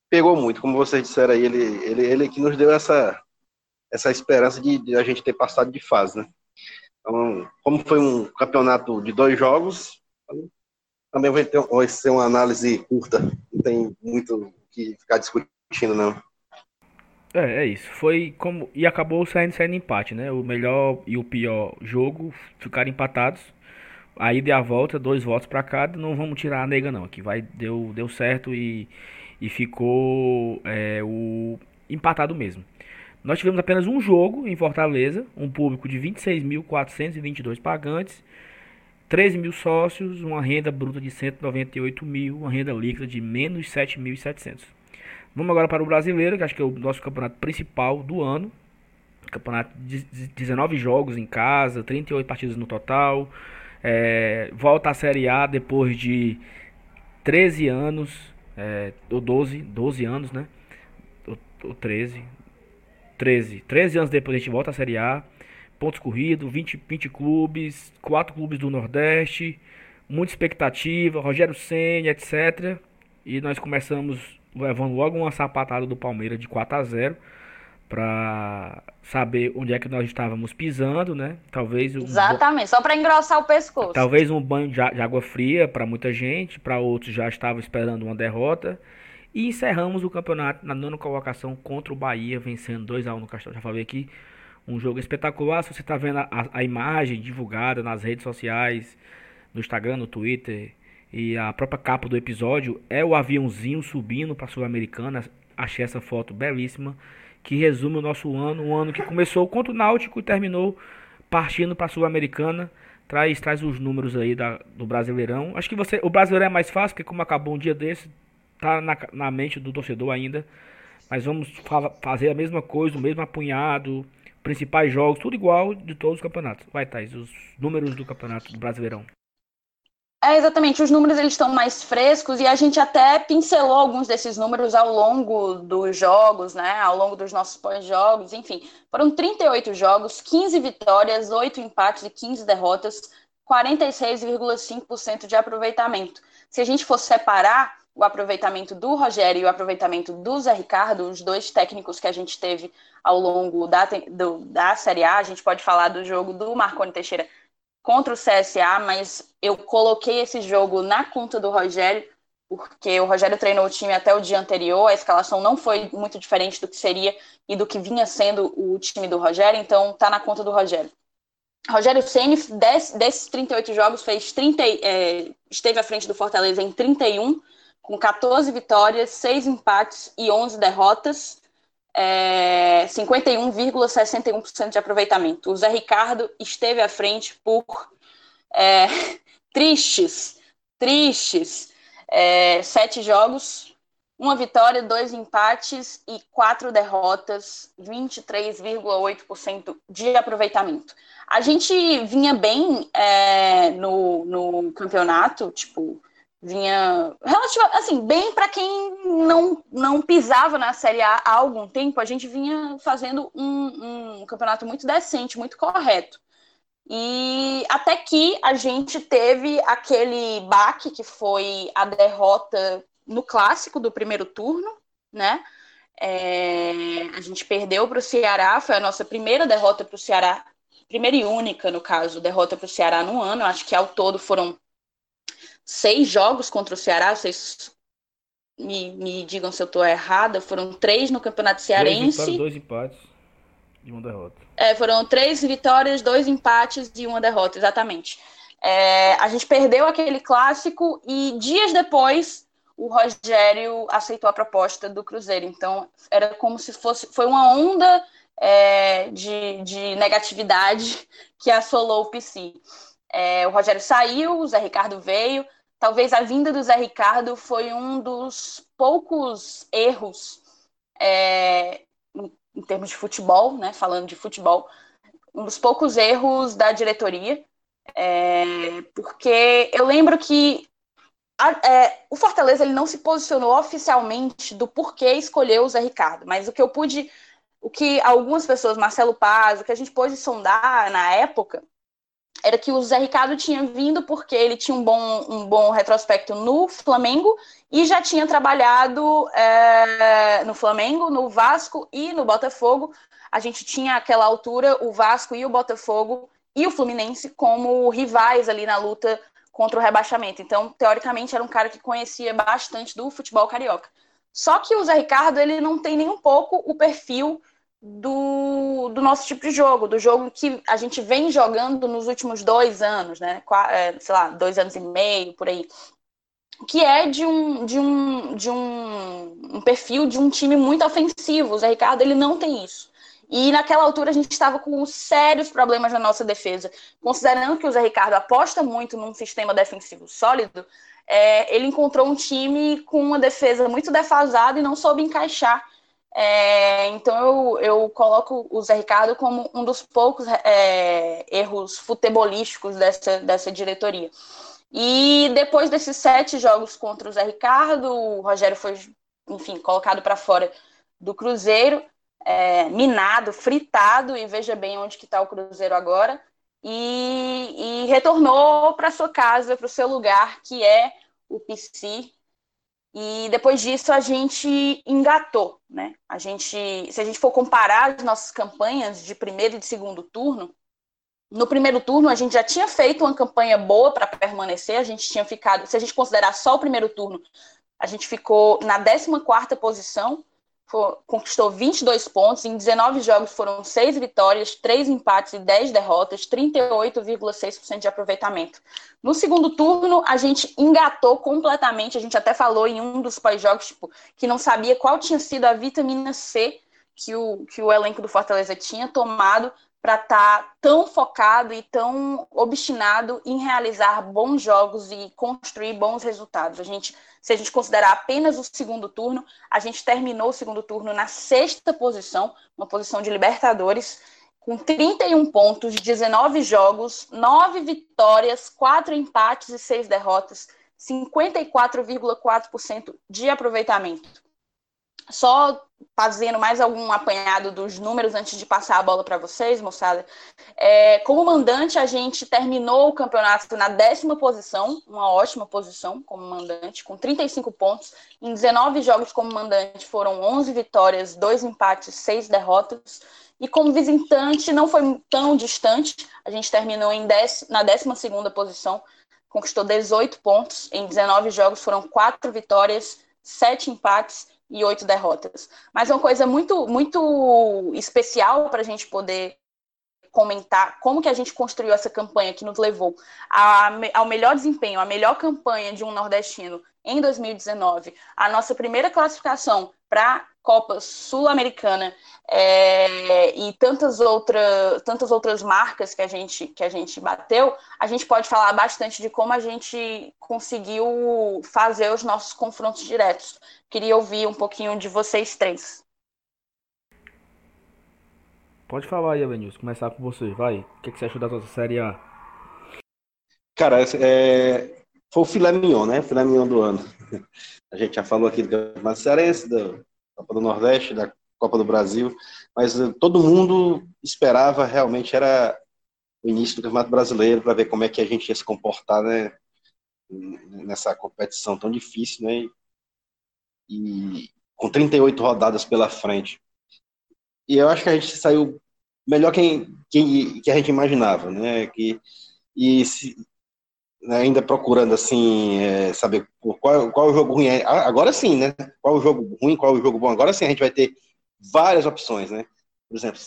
pegou muito, como vocês disseram aí, ele, ele, ele que nos deu essa, essa esperança de, de a gente ter passado de fase, né? Então, como foi um campeonato de dois jogos, também vai, ter, vai ser uma análise curta, não tem muito que ficar discutindo, não. É, é isso. Foi como. E acabou saindo, saindo empate, né? O melhor e o pior jogo ficaram empatados. A ida e a volta, dois votos para cada. Não vamos tirar a nega, não. Aqui vai, deu, deu certo e, e ficou é, o empatado mesmo. Nós tivemos apenas um jogo em Fortaleza, um público de 26.422 pagantes, 13 mil sócios, uma renda bruta de 198 mil, uma renda líquida de menos 7.700. Vamos agora para o brasileiro, que acho que é o nosso campeonato principal do ano. Campeonato de 19 jogos em casa, 38 partidas no total. É, volta à Série A depois de 13 anos, é, ou 12, 12 anos, né? Ou, ou 13. 13. 13 anos depois a gente volta à Série A. Pontos corridos, 20, 20 clubes, 4 clubes do Nordeste, muita expectativa, Rogério Senna, etc. E nós começamos levando logo uma sapatada do Palmeiras de 4 a 0 para saber onde é que nós estávamos pisando, né? Talvez um Exatamente, só para engrossar o pescoço. Talvez um banho de água fria para muita gente, para outros já estavam esperando uma derrota. E encerramos o campeonato na nona colocação contra o Bahia, vencendo 2 a 1 no Castelo. Já falei aqui, um jogo espetacular. Se você está vendo a, a imagem divulgada nas redes sociais, no Instagram, no Twitter, e a própria capa do episódio é o aviãozinho subindo para a Sul-Americana. Achei essa foto belíssima que resume o nosso ano, um ano que começou contra o Náutico e terminou partindo para a Sul-Americana. Traz, traz os números aí da, do Brasileirão. Acho que você, o Brasileirão é mais fácil, porque como acabou um dia desse, tá na, na mente do torcedor ainda. Mas vamos fa fazer a mesma coisa, o mesmo apunhado, principais jogos, tudo igual de todos os campeonatos. Vai, Thais, os números do campeonato do Brasileirão. É, exatamente, os números eles estão mais frescos e a gente até pincelou alguns desses números ao longo dos jogos, né? Ao longo dos nossos pós-jogos, enfim. Foram 38 jogos, 15 vitórias, 8 empates e 15 derrotas, 46,5% de aproveitamento. Se a gente for separar o aproveitamento do Rogério e o aproveitamento do Zé Ricardo, os dois técnicos que a gente teve ao longo da, do, da Série A, a gente pode falar do jogo do Marconi Teixeira contra o CSA, mas eu coloquei esse jogo na conta do Rogério, porque o Rogério treinou o time até o dia anterior, a escalação não foi muito diferente do que seria e do que vinha sendo o time do Rogério, então tá na conta do Rogério. Rogério Ceni desses 38 jogos fez 30, é, esteve à frente do Fortaleza em 31, com 14 vitórias, 6 empates e 11 derrotas é, 51,61% de aproveitamento. O Zé Ricardo esteve à frente por é, tristes, tristes, é, sete jogos, uma vitória, dois empates e quatro derrotas, 23,8% de aproveitamento. A gente vinha bem é, no, no campeonato, tipo, vinha relativamente assim bem para quem não não pisava na Série A há algum tempo a gente vinha fazendo um, um, campeonato muito decente muito correto. E até que a gente teve aquele baque que foi a derrota no clássico do primeiro turno né? É, a gente perdeu para o Ceará foi a nossa primeira derrota para o Ceará primeira e única no caso derrota para o Ceará no ano. Acho que ao todo foram seis jogos contra o Ceará, vocês me, me digam se eu estou errada, foram três no Campeonato Cearense. Dois, dois empates e uma derrota. É, foram três vitórias, dois empates e uma derrota, exatamente. É, a gente perdeu aquele clássico e dias depois o Rogério aceitou a proposta do Cruzeiro. Então era como se fosse foi uma onda é, de, de negatividade que assolou o PC. É, o Rogério saiu, o Zé Ricardo veio talvez a vinda do Zé Ricardo foi um dos poucos erros é, em, termos de futebol, né? Falando de futebol, um dos poucos erros da diretoria, é, porque eu lembro que a, é, o Fortaleza ele não se posicionou oficialmente do porquê escolheu o Zé Ricardo, mas o que eu pude, o que algumas pessoas, Marcelo Paz, o que a gente pôde sondar na época era que o Zé Ricardo tinha vindo porque ele tinha um bom, um bom retrospecto no Flamengo e já tinha trabalhado é, no Flamengo, no Vasco e no Botafogo. A gente tinha aquela altura o Vasco e o Botafogo e o Fluminense como rivais ali na luta contra o rebaixamento. Então, teoricamente, era um cara que conhecia bastante do futebol carioca. Só que o Zé Ricardo ele não tem nem um pouco o perfil do, do nosso tipo de jogo, do jogo que a gente vem jogando nos últimos dois anos, né? É, sei lá, dois anos e meio, por aí. Que é de um, de um, de um, um perfil de um time muito ofensivo. O Zé Ricardo ele não tem isso. E naquela altura a gente estava com sérios problemas na nossa defesa. Considerando que o Zé Ricardo aposta muito num sistema defensivo sólido, é, ele encontrou um time com uma defesa muito defasada e não soube encaixar é, então eu, eu coloco o Zé Ricardo como um dos poucos é, erros futebolísticos dessa, dessa diretoria. E depois desses sete jogos contra o Zé Ricardo, o Rogério foi, enfim, colocado para fora do Cruzeiro, é, minado, fritado, e veja bem onde que está o Cruzeiro agora, e, e retornou para sua casa, para o seu lugar, que é o PC, e depois disso a gente engatou, né? A gente, se a gente for comparar as nossas campanhas de primeiro e de segundo turno, no primeiro turno a gente já tinha feito uma campanha boa para permanecer, a gente tinha ficado, se a gente considerar só o primeiro turno, a gente ficou na 14ª posição, conquistou 22 pontos, em 19 jogos foram 6 vitórias, 3 empates e 10 derrotas, 38,6% de aproveitamento. No segundo turno, a gente engatou completamente, a gente até falou em um dos pós-jogos, tipo, que não sabia qual tinha sido a vitamina C que o, que o elenco do Fortaleza tinha tomado para estar tá tão focado e tão obstinado em realizar bons jogos e construir bons resultados. A gente, se a gente considerar apenas o segundo turno, a gente terminou o segundo turno na sexta posição, uma posição de Libertadores, com 31 pontos, 19 jogos, 9 vitórias, 4 empates e 6 derrotas, 54,4% de aproveitamento. Só fazendo mais algum apanhado dos números antes de passar a bola para vocês, moçada. É, como mandante, a gente terminou o campeonato na décima posição, uma ótima posição como mandante, com 35 pontos. Em 19 jogos como mandante foram 11 vitórias, 2 empates, 6 derrotas. E como visitante, não foi tão distante. A gente terminou em dez, na 12 posição, conquistou 18 pontos. Em 19 jogos foram quatro vitórias, sete empates e oito derrotas. Mas uma coisa muito, muito especial para a gente poder comentar como que a gente construiu essa campanha que nos levou ao melhor desempenho, a melhor campanha de um nordestino em 2019, a nossa primeira classificação para a Copa Sul-Americana é, e tantas, outra, tantas outras marcas que a, gente, que a gente bateu, a gente pode falar bastante de como a gente conseguiu fazer os nossos confrontos diretos. Queria ouvir um pouquinho de vocês três. Pode falar aí, Avenils, começar com você, vai. O que, que você achou da nossa Série A? Cara, é, foi o filé mignon, né? Filé mignon do ano. A gente já falou aqui do Campeonato Cearense, da Copa do Nordeste, da Copa do Brasil, mas eh, todo mundo esperava realmente era o início do Campeonato Brasileiro para ver como é que a gente ia se comportar, né? Nessa competição tão difícil, né? E com 38 rodadas pela frente. E eu acho que a gente saiu melhor que, que, que a gente imaginava, né? Que, e se, ainda procurando assim é, saber qual, qual o jogo ruim é. Agora sim, né? Qual o jogo ruim, qual o jogo bom. Agora sim a gente vai ter várias opções, né? Por exemplo,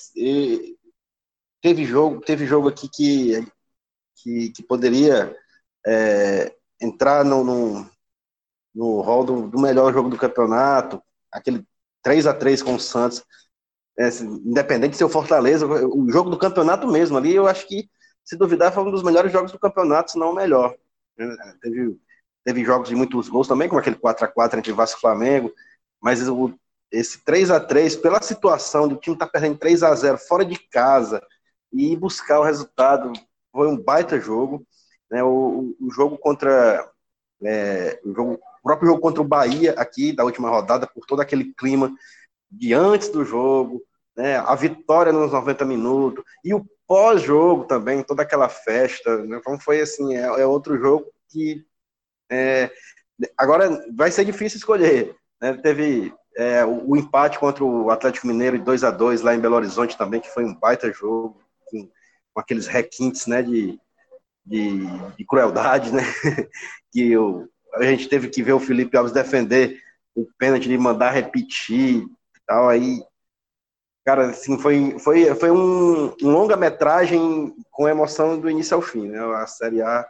teve jogo, teve jogo aqui que, que, que poderia é, entrar no, no, no hall do, do melhor jogo do campeonato, aquele 3 a 3 com o Santos é, independente de ser o Fortaleza, o jogo do campeonato mesmo ali, eu acho que, se duvidar, foi um dos melhores jogos do campeonato, se não o melhor. É, teve, teve jogos de muitos gols também, como aquele 4 a 4 entre Vasco e Flamengo, mas o, esse 3 a 3 pela situação do time estar tá perdendo 3 a 0 fora de casa e buscar o resultado, foi um baita jogo. Né, o, o jogo contra é, o, jogo, o próprio jogo contra o Bahia aqui da última rodada, por todo aquele clima de antes do jogo, né, a vitória nos 90 minutos, e o pós-jogo também, toda aquela festa. Né, então foi assim, é, é outro jogo que é, agora vai ser difícil escolher. Né, teve é, o, o, empate contra o Atlético Mineiro de 2 a 2 lá em Belo Horizonte também, que foi um baita jogo, com, com aqueles requintes né, de, de, de crueldade, né? que o, a gente teve que ver o Felipe Alves defender o pênalti de mandar repetir tal, aí Cara, assim, foi, foi, foi um, um longa-metragem com emoção do início ao fim, né? A Série A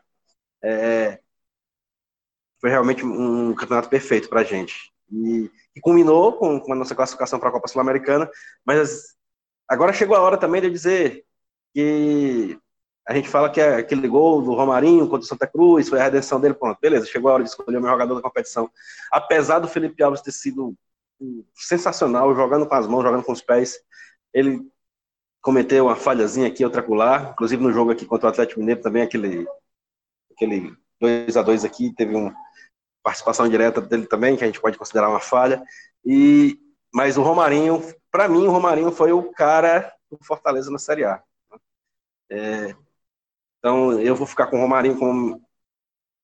é, foi realmente um campeonato perfeito pra gente. E, e culminou com, com, a nossa classificação para a Copa Sul-Americana, mas agora chegou a hora também de dizer que a gente fala que é aquele gol do Romarinho contra o Santa Cruz foi a redenção dele, pronto, beleza, chegou a hora de escolher o meu jogador da competição. Apesar do Felipe Alves ter sido sensacional, jogando com as mãos, jogando com os pés. Ele cometeu uma falhazinha aqui, outra acolá, inclusive no jogo aqui contra o Atlético Mineiro também, aquele, aquele 2 a 2 aqui, teve uma participação direta dele também, que a gente pode considerar uma falha. E mas o Romarinho, para mim, o Romarinho foi o cara do Fortaleza na Série A. É, então, eu vou ficar com o Romarinho como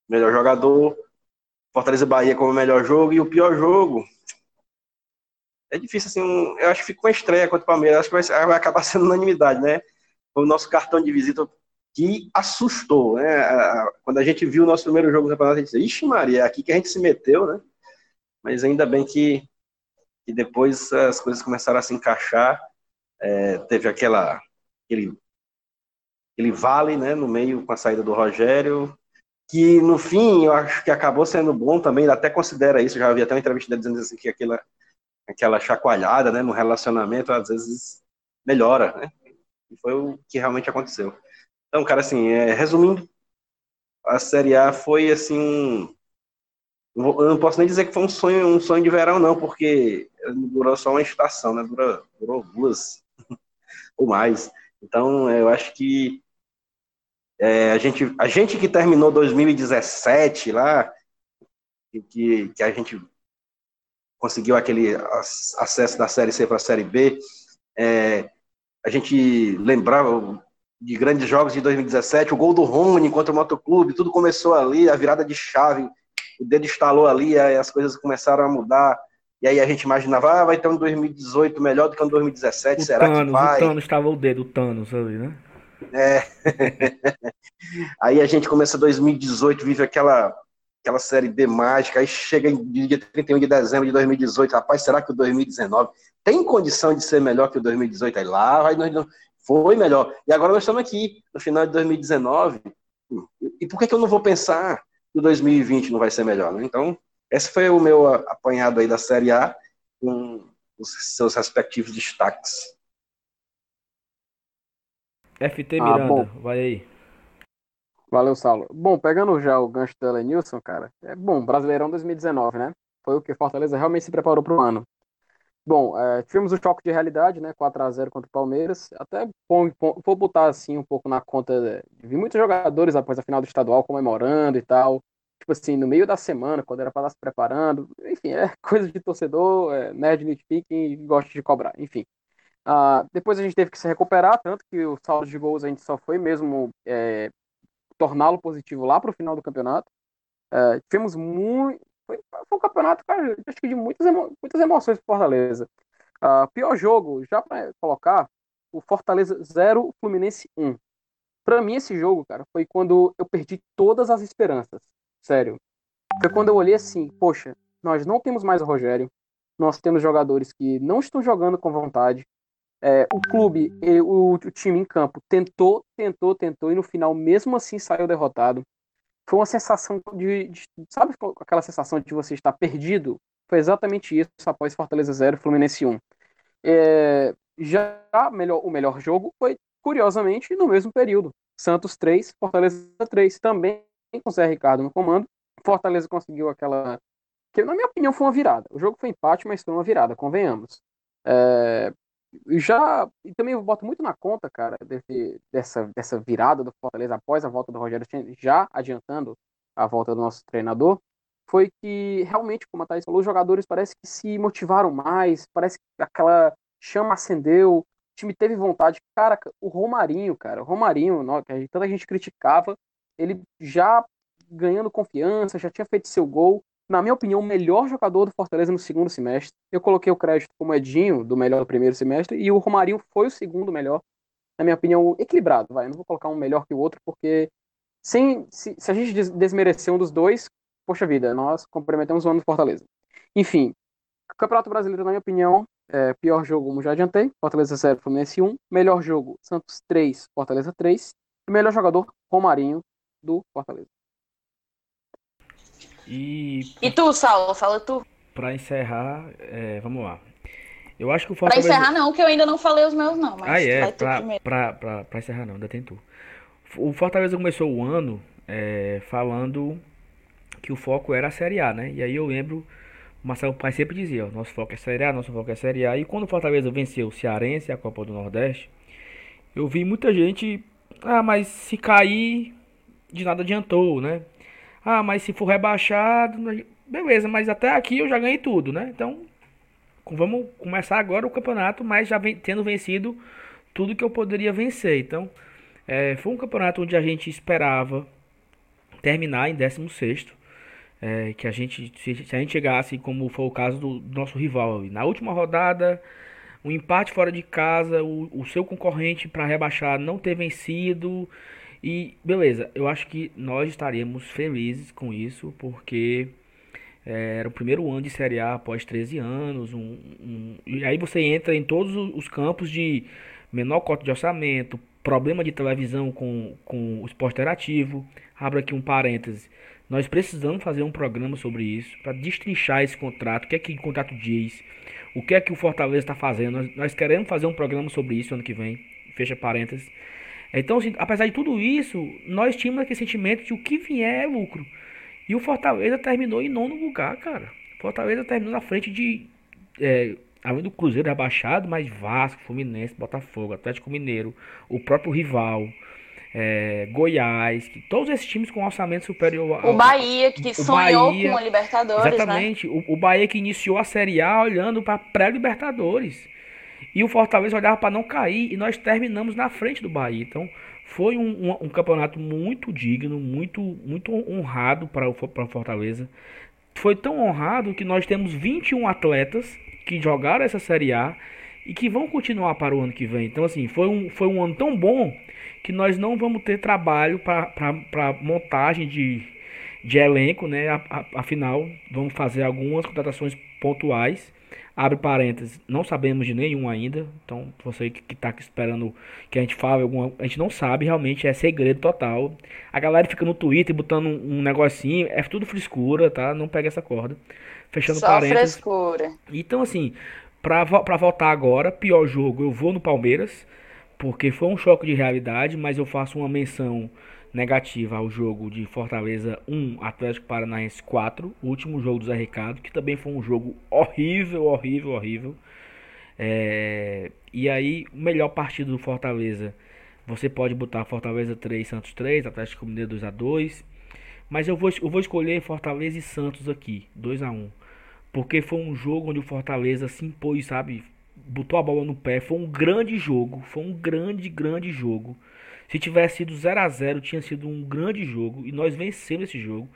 melhor jogador, Fortaleza Bahia como melhor jogo, e o pior jogo, é difícil, assim, um, eu acho que fica uma estreia contra o Palmeiras, acho que vai, vai, acabar sendo unanimidade, né? O nosso cartão de visita que assustou, né? Quando a gente viu o nosso primeiro jogo do campeonato, a gente disse, ixi Maria, é aqui que a gente se meteu, né? Mas ainda bem que, que depois as coisas começaram a se encaixar, é, teve aquela, aquele, aquele vale, né, no meio com a saída do Rogério, que no fim eu acho que acabou sendo bom também, ele até considera isso, já havia até uma entrevista dizendo assim que aquela aquela chacoalhada, né, no relacionamento, às vezes melhora, né? E foi o que realmente aconteceu. Então, cara, assim, é, resumindo, a Série A foi assim um, eu não posso nem dizer que foi um sonho, um sonho de verão, não, porque durou só uma estação, né? Durou, durou duas ou mais. Então, eu acho que é, a, gente, a gente que terminou 2017 lá, que, que a gente conseguiu aquele acesso da Série C para a Série B. É, a gente lembrava de grandes jogos de 2017, o gol do Rony contra o Motoclube, tudo começou ali, a virada de chave, o dedo instalou ali, aí as coisas começaram a mudar. E aí a gente imaginava, ah, vai ter um 2018 melhor do que um 2017, O será Thanos, que vai? o Thanos estava o dedo, o Thanos ali, né? É. aí a gente começa 2018, vive aquela, aquela série B mágica, aí chega em dia 31 de dezembro de 2018, rapaz, será que o 2019 tem condição de ser melhor que o 2018? Aí lá vai, nós não- foi melhor. E agora nós estamos aqui, no final de 2019, e por que, que eu não vou pensar que o 2020 não vai ser melhor? Né? Então, esse foi o meu ah, apanhado aí da Série A, com os seus respectivos destaques. FT Ah, Miranda, bom. vai aí. Valeu, Saulo. Bom, pegando já o gancho do Elenilson, cara, é bom, Brasileirão 2019, né? Foi o que Fortaleza realmente se preparou para o ano. Bom, é, tivemos o choque de realidade, né? 4x0 contra o Palmeiras. Até bom, bom, vou botar assim um pouco na conta vi muitos jogadores após a final do estadual comemorando e tal. Tipo assim, no meio da semana, quando era para estar se preparando. Enfim, é coisa de torcedor, é, nerd nitpicking e gosta de cobrar. Enfim. Ah, depois a gente teve que se recuperar, tanto que o saldo de gols a gente só foi mesmo é, torná-lo positivo lá para o final do campeonato. É, tivemos muito. Foi, foi um campeonato, cara, acho que de muitas, emo- muitas emoções para Fortaleza. Ah, pior jogo, já para colocar, o Fortaleza 0, Fluminense 1. Para mim, esse jogo, cara, foi quando eu perdi todas as esperanças. Sério. Foi quando eu olhei assim, poxa, nós não temos mais o Rogério, nós temos jogadores que não estão jogando com vontade. É, o clube, o, o time em campo tentou, tentou, tentou, e no final, mesmo assim, saiu derrotado. Foi uma sensação de, de- Sabe aquela sensação de você estar perdido? Foi exatamente isso após Fortaleza 0, Fluminense 1. É, já melhor, o melhor jogo foi, curiosamente, no mesmo período. Santos 3, Fortaleza 3, também com o Zé Ricardo no comando. Fortaleza conseguiu aquela. Que, na minha opinião, foi uma virada. O jogo foi empate, mas foi uma virada, convenhamos. É, já. E também eu boto muito na conta, cara, desse- dessa, dessa virada do Fortaleza após a volta do Rogério Ceni, já adiantando a volta do nosso treinador, foi que realmente, como a Thaís falou, os jogadores parece que se motivaram mais, parece que aquela chama acendeu, o time teve vontade. Cara, o Romarinho, cara, o Romarinho, que tanta gente criticava, ele já ganhando confiança, já tinha feito seu gol. Na minha opinião, o melhor jogador do Fortaleza no segundo semestre. Eu coloquei o crédito como Edinho, do melhor do primeiro semestre, e o Romarinho foi o segundo melhor. Na minha opinião, equilibrado, vai. Eu não vou colocar um melhor que o outro, porque sem, se, se a gente des- desmerecer um dos dois, poxa vida, nós comprometemos o ano do Fortaleza. Enfim, Campeonato Brasileiro, na minha opinião, é, pior jogo, como já adiantei, Fortaleza 0, Fluminense 1. Melhor jogo, Santos 3, Fortaleza 3. E melhor jogador, Romarinho, do Fortaleza. E E tu, Saulo, fala tu. pra encerrar, é, vamos lá. Eu acho que o Pra Fortaleza. encerrar, não, que eu ainda não falei os meus, não. Mas Ah, é, pra, pra, pra, pra encerrar não, ainda tem tu. O Fortaleza começou o ano é, falando que o foco era a Série A, né? E aí eu lembro, o Marcelo Pai sempre dizia, ó, nosso foco é Série A, nosso foco é Série A. E quando o Fortaleza venceu o Cearense e a Copa do Nordeste, eu vi muita gente, ah, mas se cair, de nada adiantou, né? Ah, mas se for rebaixado, beleza, mas até aqui eu já ganhei tudo, né? Então, vamos começar agora o campeonato, mas já tendo vencido tudo que eu poderia vencer. Então, é, foi um campeonato onde a gente esperava terminar em 16º. É, que a gente, se, se a gente chegasse, como foi o caso do, do nosso rival, na última rodada, um empate fora de casa, o, o seu concorrente para rebaixar não ter vencido. E beleza, eu acho que nós estaríamos felizes com isso, porque é, era o primeiro ano de Série A após 13 anos. Um, um- e aí você entra em todos os campos de menor cota de orçamento, problema de televisão com, com o esporte interativo. Abro aqui um parêntese. Nós precisamos fazer um programa sobre isso, para destrinchar esse contrato, o que é que o contrato diz, o que é que o Fortaleza está fazendo. Nós, nós queremos fazer um programa sobre isso ano que vem. Fecha parênteses. Então, assim, apesar de tudo isso, nós tínhamos aquele sentimento de o que vier é lucro. E o Fortaleza terminou em nono lugar, cara. Fortaleza terminou na frente de. É, além do Cruzeiro rebaixado, mas Vasco, Fluminense, Botafogo, Atlético Mineiro, o próprio rival, é, Goiás, que, todos esses times com orçamento superior O Bahia, que sonhou Bahia- com a Libertadores, né? Exatamente. O, o Bahia que iniciou a Série A olhando para pré-Libertadores. E o Fortaleza olhava para não cair e nós terminamos na frente do Bahia. Então foi um, um- um campeonato muito digno, muito, muito honrado para o, Fortaleza. foi tão honrado que nós temos 21 atletas que jogaram essa Série A e que vão continuar para o ano que vem. Então, assim, foi um, foi um ano tão bom que nós não vamos ter trabalho para montagem de, de elenco, né? Afinal, vamos fazer algumas contratações pontuais. Abre parênteses, não sabemos de nenhum ainda. Então, você que está esperando que a gente fale alguma. A gente não sabe, realmente é segredo total. A galera fica no Twitter botando um, um negocinho, é tudo frescura, tá? Não pega essa corda. Fechando Só parênteses. frescura. Então, assim, pra, pra voltar agora, pior jogo, eu vou no Palmeiras, porque foi um choque de realidade, mas eu faço uma menção negativa ao jogo de Fortaleza 1, Atlético Paranaense 4, o último jogo do Zé Ricardo, que também foi um jogo horrível, horrível, horrível. É... E aí, o melhor partido do Fortaleza, você pode botar Fortaleza 3, Santos 3, Atlético Mineiro 2 a 2 mas eu vou, eu vou escolher Fortaleza e Santos aqui, 2 a 1 Porque foi um jogo onde o Fortaleza se impôs, sabe? Botou a bola no pé. Foi um grande jogo. Foi um grande, grande jogo. Se tivesse sido 0 a 0 tinha sido um grande jogo. E nós vencemos esse jogo.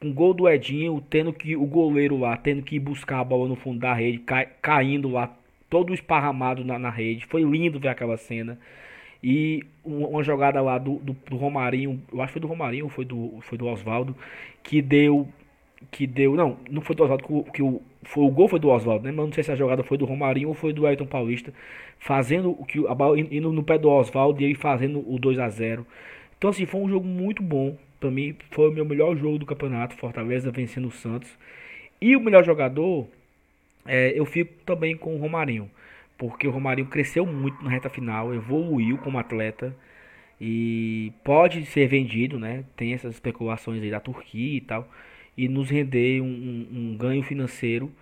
Com um gol do Edinho, tendo que o goleiro lá, tendo que ir buscar a bola no fundo da rede, cai, caindo lá, todo esparramado na, na rede. Foi lindo ver aquela cena. E uma jogada lá do, do, do, Romarinho, eu acho que foi do Romarinho foi do, foi do Oswaldo, que deu. Que deu. Não, não foi do Oswaldo, que, que o, foi, o gol foi do Oswaldo, né? Mas não sei se a jogada foi do Romarinho ou foi do Ayrton Paulista. Fazendo o que a bola indo no pé do Oswaldo e ele fazendo o 2 a 0 Então, assim, foi um jogo muito bom. Pra mim, foi o meu melhor jogo do campeonato. Fortaleza vencendo o Santos. E o melhor jogador, é, eu fico também com o Romarinho porque o Romarinho cresceu muito na reta final, evoluiu como atleta e pode ser vendido, né? Tem essas especulações aí da Turquia e tal, e nos render um, um, um ganho financeiro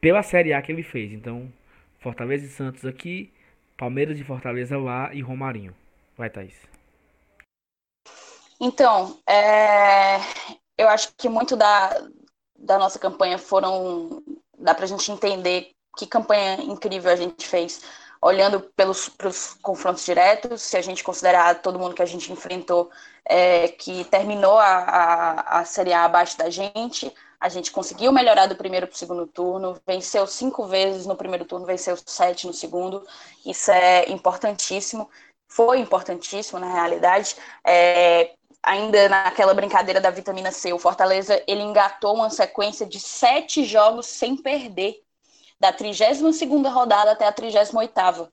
pela Série A que ele fez. Então, Fortaleza e Santos aqui, Palmeiras e Fortaleza lá e Romarinho. Vai, Thaís. Então, é, eu acho que muito da, da nossa campanha foram. dá pra gente entender que campanha incrível a gente fez, olhando pelos pros confrontos diretos, se a gente considerar todo mundo que a gente enfrentou é, que terminou a, a, a Série A abaixo da gente, a gente conseguiu melhorar do primeiro para o segundo turno, venceu cinco vezes no primeiro turno, venceu sete no segundo, isso é importantíssimo, foi importantíssimo na realidade. É, ainda naquela brincadeira da vitamina C, o Fortaleza ele engatou uma sequência de sete jogos sem perder da 32ª rodada até a 38ª.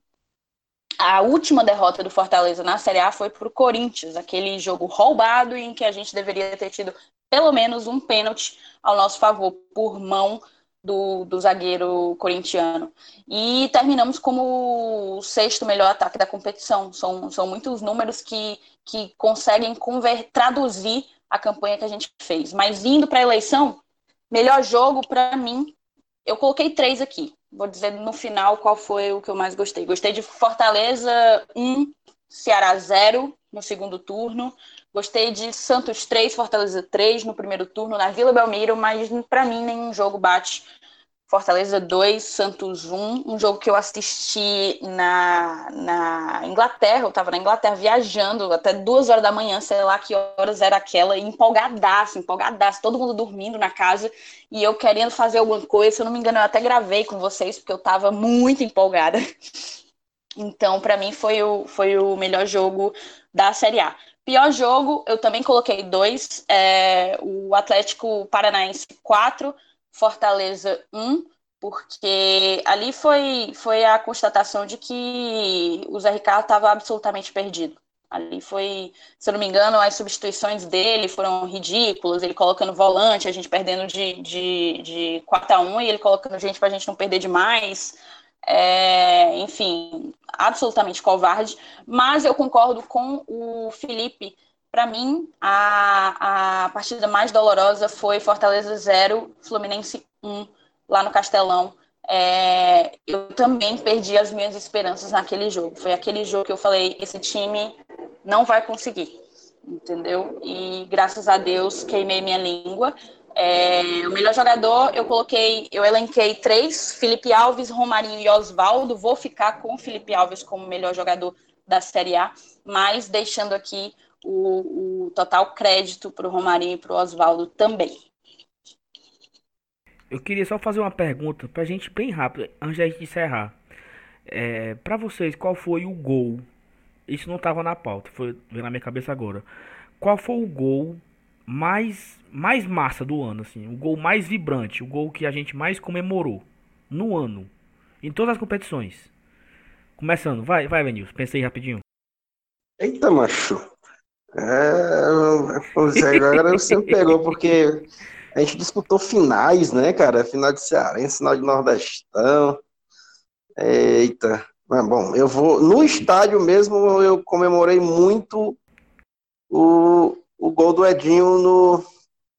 A última derrota do Fortaleza na Série A foi para o Corinthians, aquele jogo roubado em que a gente deveria ter tido pelo menos um pênalti ao nosso favor por mão do, do, zagueiro corintiano. E terminamos como o sexto melhor ataque da competição. São, são muitos números que, que conseguem conver, traduzir a campanha que a gente fez. Mas indo para a eleição, melhor jogo para mim eu coloquei três aqui. Vou dizer no final qual foi o que eu mais gostei. Gostei de Fortaleza 1, Ceará 0 no segundo turno. Gostei de Santos 3, Fortaleza 3 no primeiro turno na Vila Belmiro, mas para mim nenhum jogo bate Fortaleza 2, Santos 1, um jogo que eu assisti na, na Inglaterra, eu estava na Inglaterra viajando até duas horas da manhã, sei lá que horas era aquela, empolgadaço, empolgadaço, todo mundo dormindo na casa e eu querendo fazer alguma coisa, se eu não me engano eu até gravei com vocês porque eu estava muito empolgada. Então, para mim foi o, foi o melhor jogo da Série A. Pior jogo, eu também coloquei dois, é, o Atlético Paranaense 4, Fortaleza 1, porque ali foi, foi a constatação de que o Zé Ricardo estava absolutamente perdido. Ali foi, se eu não me engano, as substituições dele foram ridículas, ele colocando volante, a gente perdendo de, de, de 4 a 1 e ele colocando gente para a gente não perder demais. É, enfim, absolutamente covarde. Mas eu concordo com o Felipe para mim, a, a partida mais dolorosa foi Fortaleza 0, Fluminense 1, lá no Castelão. É, eu também perdi as minhas esperanças naquele jogo. Foi aquele jogo que eu falei: esse time não vai conseguir, entendeu? E graças a Deus queimei minha língua. É, o melhor jogador, eu coloquei, eu elenquei três: Felipe Alves, Romarinho e Oswaldo. Vou ficar com o Felipe Alves como melhor jogador da Série A, mas deixando aqui o, o total crédito para o Romarinho e para o Oswaldo também. Eu queria só fazer uma pergunta pra gente bem rápido, antes da gente encerrar. É, pra vocês, qual foi o gol? Isso não tava na pauta, foi veio na minha cabeça agora. Qual foi o gol mais mais massa do ano, assim? O gol mais vibrante, o gol que a gente mais comemorou no ano, em todas as competições. Começando, vai, vai, Venils, pensei rapidinho. Eita, macho. É, pois é, agora você me pegou, porque a gente disputou finais, né, cara? Final de Cearense, final de Nordestão. Eita. Mas, bom, eu vou. No estádio mesmo, eu comemorei muito o, o gol do Edinho no.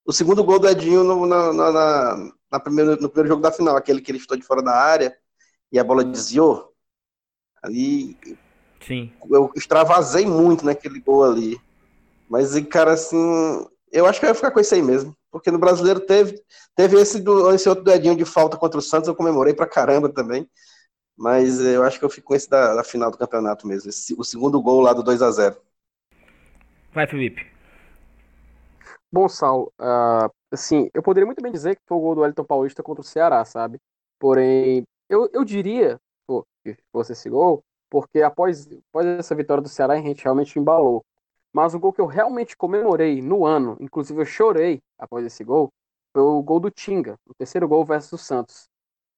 O segundo gol do Edinho no, na, na, na, na primeiro, no primeiro jogo da final, aquele que ele estou de fora da área e a bola desviou. Ali. Sim. Eu extravasei muito naquele gol ali. Mas, cara, assim, eu acho que eu ia ficar com isso aí mesmo. Porque no brasileiro teve, teve esse, do, esse outro dedinho de falta contra o Santos, eu comemorei pra caramba também. Mas eu acho que eu fico com esse da, da final do campeonato mesmo. Esse, o segundo gol lá do 2 a 0 Vai, Felipe. Bom, Sal, uh, assim, eu poderia muito bem dizer que foi o gol do Wellington Paulista contra o Ceará, sabe? Porém, eu, eu diria pô, que fosse esse gol, porque após, após essa vitória do Ceará, a gente realmente embalou. Mas o gol que eu realmente comemorei no ano, inclusive eu chorei após esse gol, foi o gol do Tinga, o terceiro gol versus o Santos.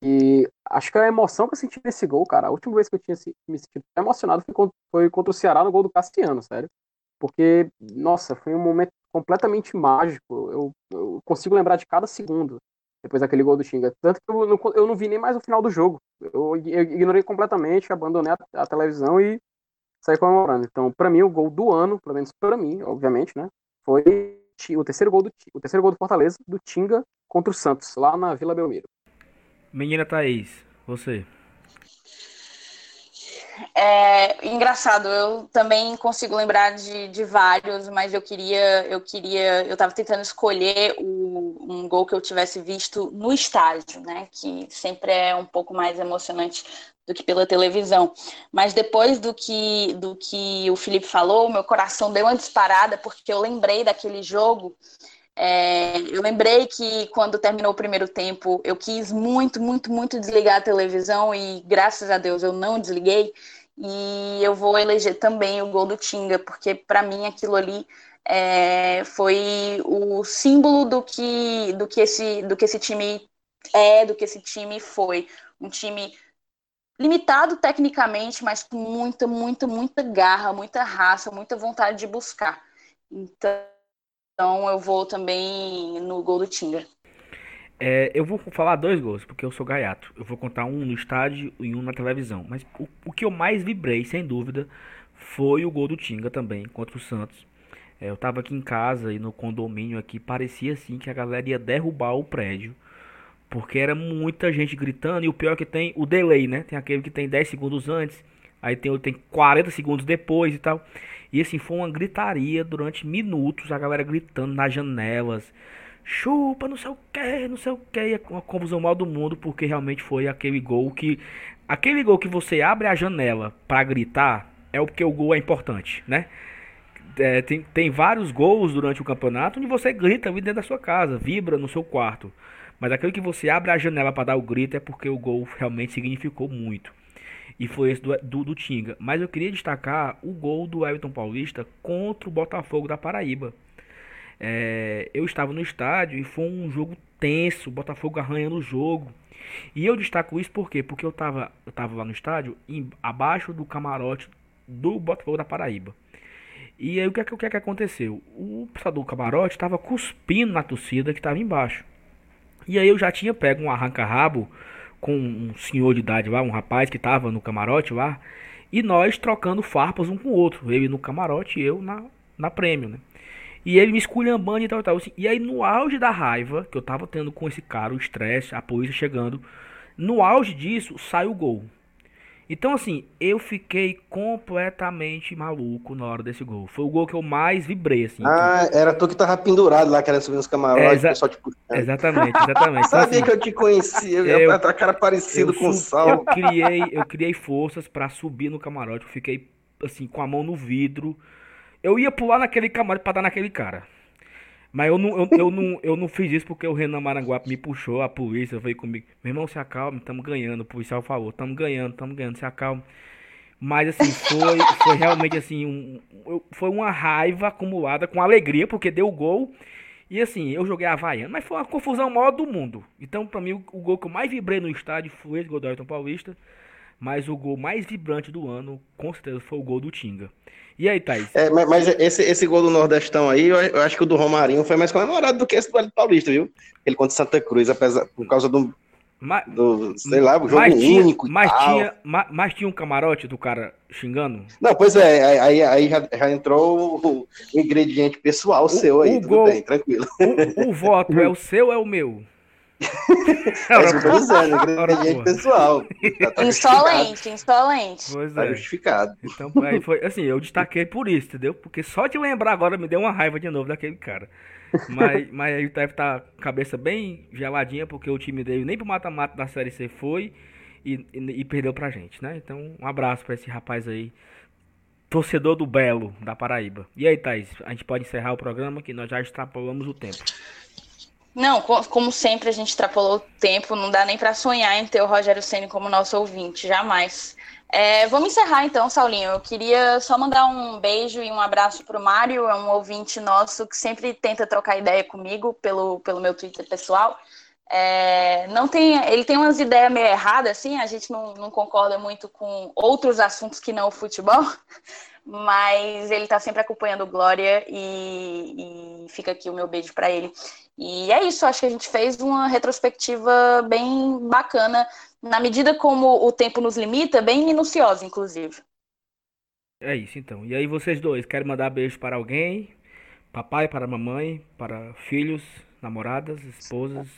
E acho que a emoção que eu senti nesse gol, cara, a última vez que eu tinha me sentido emocionado foi contra, foi contra o Ceará no gol do Cassiano, sério. Porque, nossa, foi um momento completamente mágico. Eu, eu consigo lembrar de cada segundo depois daquele gol do Tinga. Tanto que eu não, eu não vi nem mais o final do jogo. Eu, eu ignorei completamente, abandonei a, a televisão e sair comemorando. Então, para mim, o gol do ano, pelo menos para mim, obviamente, né, foi o terceiro gol do o terceiro gol do Fortaleza do Tinga contra o Santos, lá na Vila Belmiro. Menina Thaís, você. É engraçado, eu também consigo lembrar de, de vários, mas eu queria, eu queria, eu estava tentando escolher o, um gol que eu tivesse visto no estádio, né? Que sempre é um pouco mais emocionante do que pela televisão. Mas depois do que, do que o Felipe falou, meu coração deu uma disparada, porque eu lembrei daquele jogo. É, eu lembrei que quando terminou o primeiro tempo, eu quis muito, muito, muito desligar a televisão e graças a Deus eu não desliguei. E eu vou eleger também o gol do Tinga, porque para mim aquilo ali é, foi o símbolo do que, do, que esse, do que esse time é, do que esse time foi. Um time limitado tecnicamente, mas com muita, muita, muita garra, muita raça, muita vontade de buscar. Então eu vou também no gol do Tinga. É, eu vou falar dois gols, porque eu sou gaiato. Eu vou contar um no estádio e um na televisão. Mas o, o que eu mais vibrei, sem dúvida, foi o gol do Tinga também, contra o Santos. É, eu tava aqui em casa e no condomínio aqui, parecia assim que a galera ia derrubar o prédio. Porque era muita gente gritando e o pior é que tem o delay, né? Tem aquele que tem 10 segundos antes, aí tem outro tem 40 segundos depois e tal. E assim, foi uma gritaria durante minutos, a galera gritando nas janelas. Chupa, não sei o que, não sei o que, uma confusão mal do mundo, porque realmente foi aquele gol que. Aquele gol que você abre a janela para gritar é porque o gol é importante, né? É, tem, tem vários gols durante o campeonato onde você grita dentro da sua casa, vibra no seu quarto. Mas aquele que você abre a janela para dar o grito é porque o gol realmente significou muito. E foi esse do, do, do, Tinga. Mas eu queria destacar o gol do Everton Paulista contra o Botafogo da Paraíba. É, eu estava no estádio e foi um jogo tenso, o Botafogo arranhando o jogo. E eu destaco isso por quê? Porque eu estava eu tava lá no estádio, em, abaixo do camarote do Botafogo da Paraíba. E aí o que, é, o que, é que aconteceu? O pessoal do camarote estava cuspindo na torcida que estava embaixo. E aí eu já tinha pego um arranca-rabo com um senhor de idade lá, um rapaz que tava no camarote lá, e nós trocando farpas um com o outro, ele no camarote e eu na, na prêmio, né? E ele me esculhambando e tal, tal. Assim, e aí no auge da raiva que eu tava tendo com esse cara, o estresse, a polícia chegando, no auge disso, sai o gol. Então, assim, eu fiquei completamente maluco na hora desse gol. Foi o gol que eu mais vibrei, assim. Ah, que... era tu que tava pendurado lá, querendo subir nos camarotes, é, exa... te Exatamente, exatamente. Então, Sabia assim, que eu te conhecia, eu, eu, cara parecido com o Sal. Eu criei, eu criei forças para subir no camarote, eu fiquei, assim, com a mão no vidro. Eu ia pular naquele camarote pra dar naquele cara. Mas eu não, eu, eu, não, eu não fiz isso porque o Renan Maranguape me puxou, a polícia veio comigo. Meu irmão, se acalme, estamos ganhando. O policial falou, estamos ganhando, estamos ganhando, se acalme. Mas assim, foi, foi realmente assim, um, foi uma raiva acumulada com alegria, porque deu o gol. E assim, eu joguei Havaiano, mas foi uma confusão maior do mundo. Então, para mim, o, o, gol que eu mais vibrei no estádio foi esse gol do Ayrton Paulista. Mas o gol mais vibrante do ano, com certeza, foi o gol do Tinga. E aí, Thaís? É, mas, mas esse, esse gol do Nordestão aí, eu, eu, acho que o do Romarinho foi mais comemorado do que esse do Hélio Paulista, viu? Ele contra Santa Cruz, apesar, por causa do, mas, do sei lá, o jogo mas tinha, único mas tinha, mas, mas, tinha um camarote do cara xingando? Não, pois é, aí, aí já, já entrou o, o ingrediente pessoal o, seu aí, o gol, bem, tranquilo. O, o voto é o seu ou é o meu? É isso que eu tô dizendo, ingrediente pessoal. Tá insolente, insolente. Pois tá é. justificado. Então, aí foi assim, eu destaquei por isso, entendeu? Porque só de lembrar agora me deu uma raiva de novo daquele cara. Mas, mas aí o Tef tá cabeça bem geladinha, porque o time dele nem pro mata-mata da Série C foi e, e, e, perdeu pra gente, né? Então, um abraço pra esse rapaz aí, torcedor do Belo, da Paraíba. E aí, Thaís, a gente pode encerrar o programa, que nós já extrapolamos o tempo. Não, como sempre a gente extrapolou o tempo, não dá nem para sonhar em ter o Rogério Ceni como nosso ouvinte, jamais. É, vamos encerrar então, Saulinho. Eu queria só mandar um beijo e um abraço para o Mário, é um ouvinte nosso que sempre tenta trocar ideia comigo pelo, pelo meu Twitter pessoal. É, não tem, ele tem umas ideias meio erradas, assim, a gente não, não concorda muito com outros assuntos que não o futebol, mas ele está sempre acompanhando o Glória e, e fica aqui o meu beijo para ele. E é isso, acho que a gente fez uma retrospectiva bem bacana, na medida como o tempo nos limita, bem minuciosa, inclusive. É isso então. E aí vocês dois, querem mandar beijo para alguém? Papai, para mamãe, para filhos, namoradas, esposas?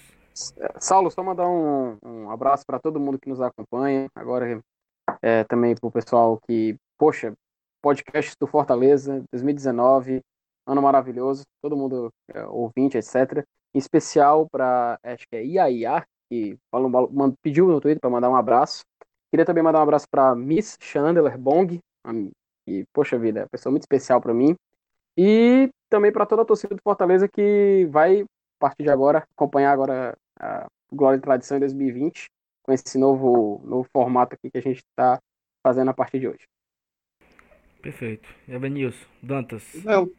Saulo, só mandar um, um abraço para todo mundo que nos acompanha. Agora é, também para o pessoal que, poxa, podcast do Fortaleza 2019, ano maravilhoso, todo mundo é, ouvinte, etc. Em especial para, acho que é Iaia, que falou, pediu no Twitter para mandar um abraço. Queria também mandar um abraço para Miss Chandler Bong, que, poxa vida, é uma pessoa muito especial para mim. E também para toda a torcida do Fortaleza que vai, a partir de agora, acompanhar agora a Glória e Tradição em 2020, com esse novo, novo formato aqui que a gente está fazendo a partir de hoje. Perfeito. Evanilson, Dantas. Não,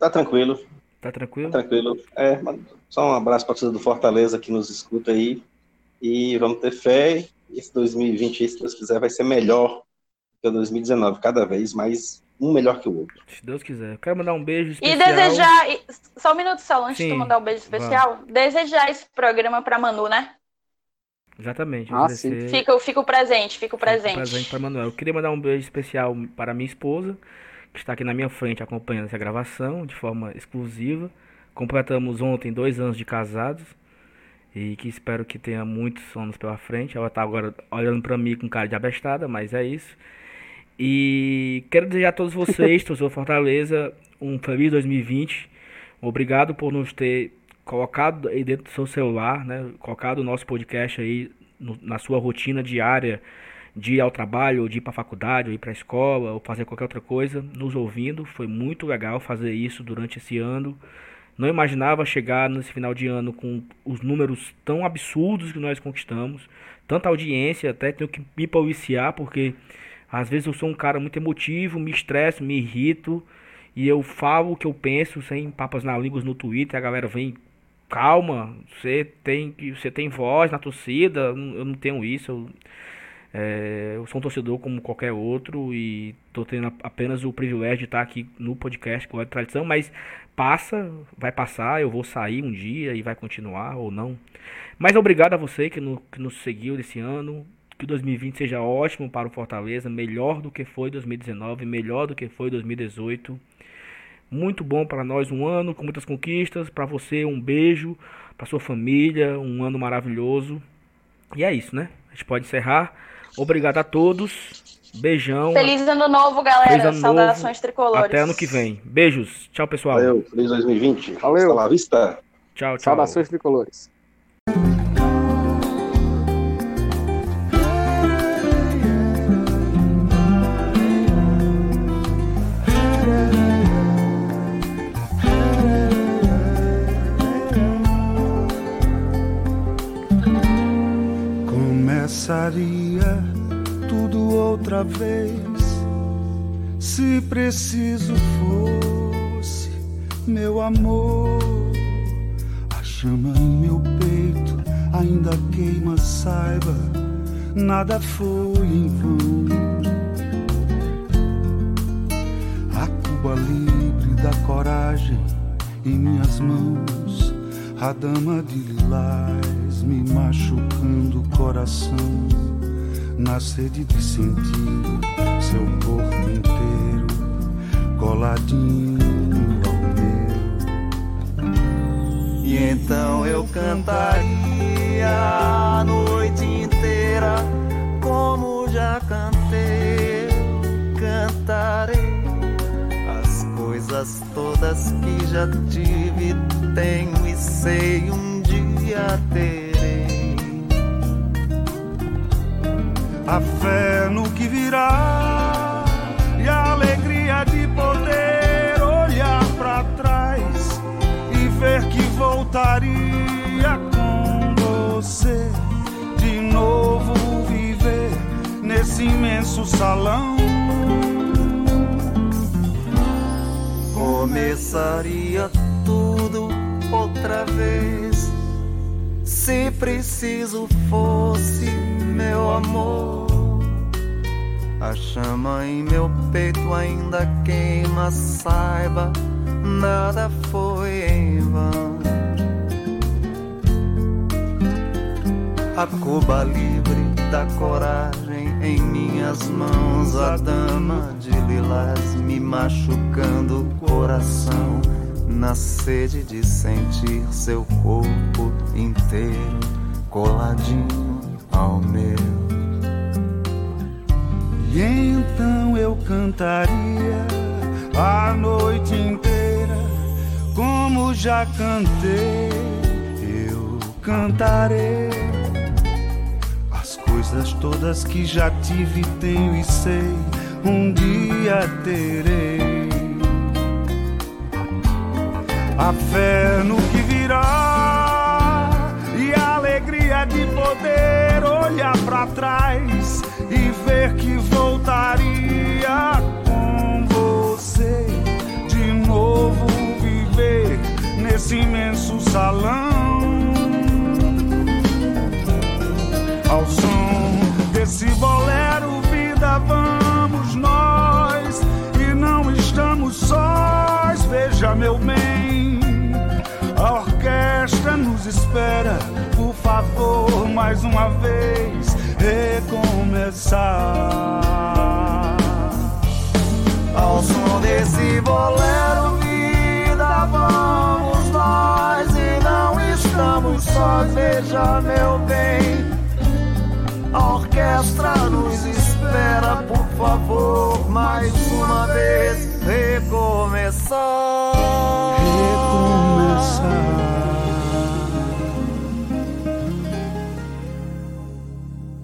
Tá tranquilo. Tá tranquilo? Tá tranquilo. É, só um abraço para toda do Fortaleza que nos escuta aí. E vamos ter fé. Esse 2020, se Deus quiser, vai ser melhor que o 2019, cada vez mais um melhor que o outro. Se Deus quiser. Eu quero mandar um beijo especial. E desejar, só um minuto só, antes Sim, de tu mandar um beijo especial, desejar esse programa para Manu, né? Exatamente. Ah, sim. Fica, fica o presente, fica o presente. Fica o presente para Manuel. Eu queria mandar um beijo especial para minha esposa, que está aqui na minha frente acompanhando essa gravação de forma exclusiva. Completamos ontem dois anos de casados e que espero que tenha muitos anos pela frente. Ela está agora olhando para mim com cara de abestada, mas é isso. E quero desejar a todos vocês, torcedor Fortaleza, um feliz 2020. Obrigado por nos ter colocado aí dentro do seu celular, né? Colocado o nosso podcast aí no, na sua rotina diária de ir ao trabalho, ou de ir para a faculdade, ou ir para a escola, ou fazer qualquer outra coisa, nos ouvindo. Foi muito legal fazer isso durante esse ano. Não imaginava chegar nesse final de ano com os números tão absurdos que nós conquistamos. Tanta audiência, até tenho que me policiar, porque às vezes eu sou um cara muito emotivo, me estresso, me irrito. E eu falo o que eu penso sem papas na língua no Twitter. A galera vem, calma, você tem, você tem voz na torcida. Eu não tenho isso. Eu, é, eu sou um torcedor como qualquer outro e estou tendo apenas o privilégio de estar aqui no podcast com a tradição, mas passa, vai passar, eu vou sair um dia e vai continuar ou não. Mas obrigado a você que, no, que nos seguiu esse ano. Que 2020 seja ótimo para o Fortaleza, melhor do que foi 2019, melhor do que foi 2018. Muito bom para nós um ano com muitas conquistas. Para você, um beijo. Para sua família, um ano maravilhoso. E é isso, né? A gente pode encerrar. Obrigado a todos. Beijão. Feliz ano novo, galera. Ano Saudações novo. tricolores. Até ano que vem. Beijos. Tchau, pessoal. Valeu. Feliz 2020. Valeu. Hasta vista. Tchau, tchau. Saudações tricolores. Começaria tudo outra vez. Se preciso fosse, meu amor, a chama em meu peito ainda queima, saiba, nada foi em vão. A Cuba livre da coragem em minhas mãos, a dama de lilás me machucando o coração, na sede de sentir seu corpo inteiro coladinho ao meu. E então eu cantaria a noite inteira, como já cantei, cantarei coisas todas que já tive, A fé no que virá e a alegria de poder olhar para trás e ver que voltaria com você de novo viver nesse imenso salão começaria tudo outra vez. Se preciso fosse, meu amor. A chama em meu peito ainda queima, saiba, nada foi em vão. A Cuba livre da coragem em minhas mãos, a dama de lilás me machucando o coração, na sede de sentir seu corpo inteiro coladinho ao meu. E então eu cantaria a noite inteira, como já cantei, eu cantarei as coisas todas que já tive, tenho e sei, um dia terei. A fé no que virá e a alegria de poder olhar para trás e ver que voltaria com você de novo viver nesse imenso salão. Ao som desse bolero, vida, vamos nós e não estamos sós. Veja, meu bem, orquestra nos espera. Por favor, mais uma vez recomeçar. Ao som desse bolero, vida, vamos nós e não estamos sós. Veja, meu bem, a orquestra nos por favor, mais uma vez recomeçar.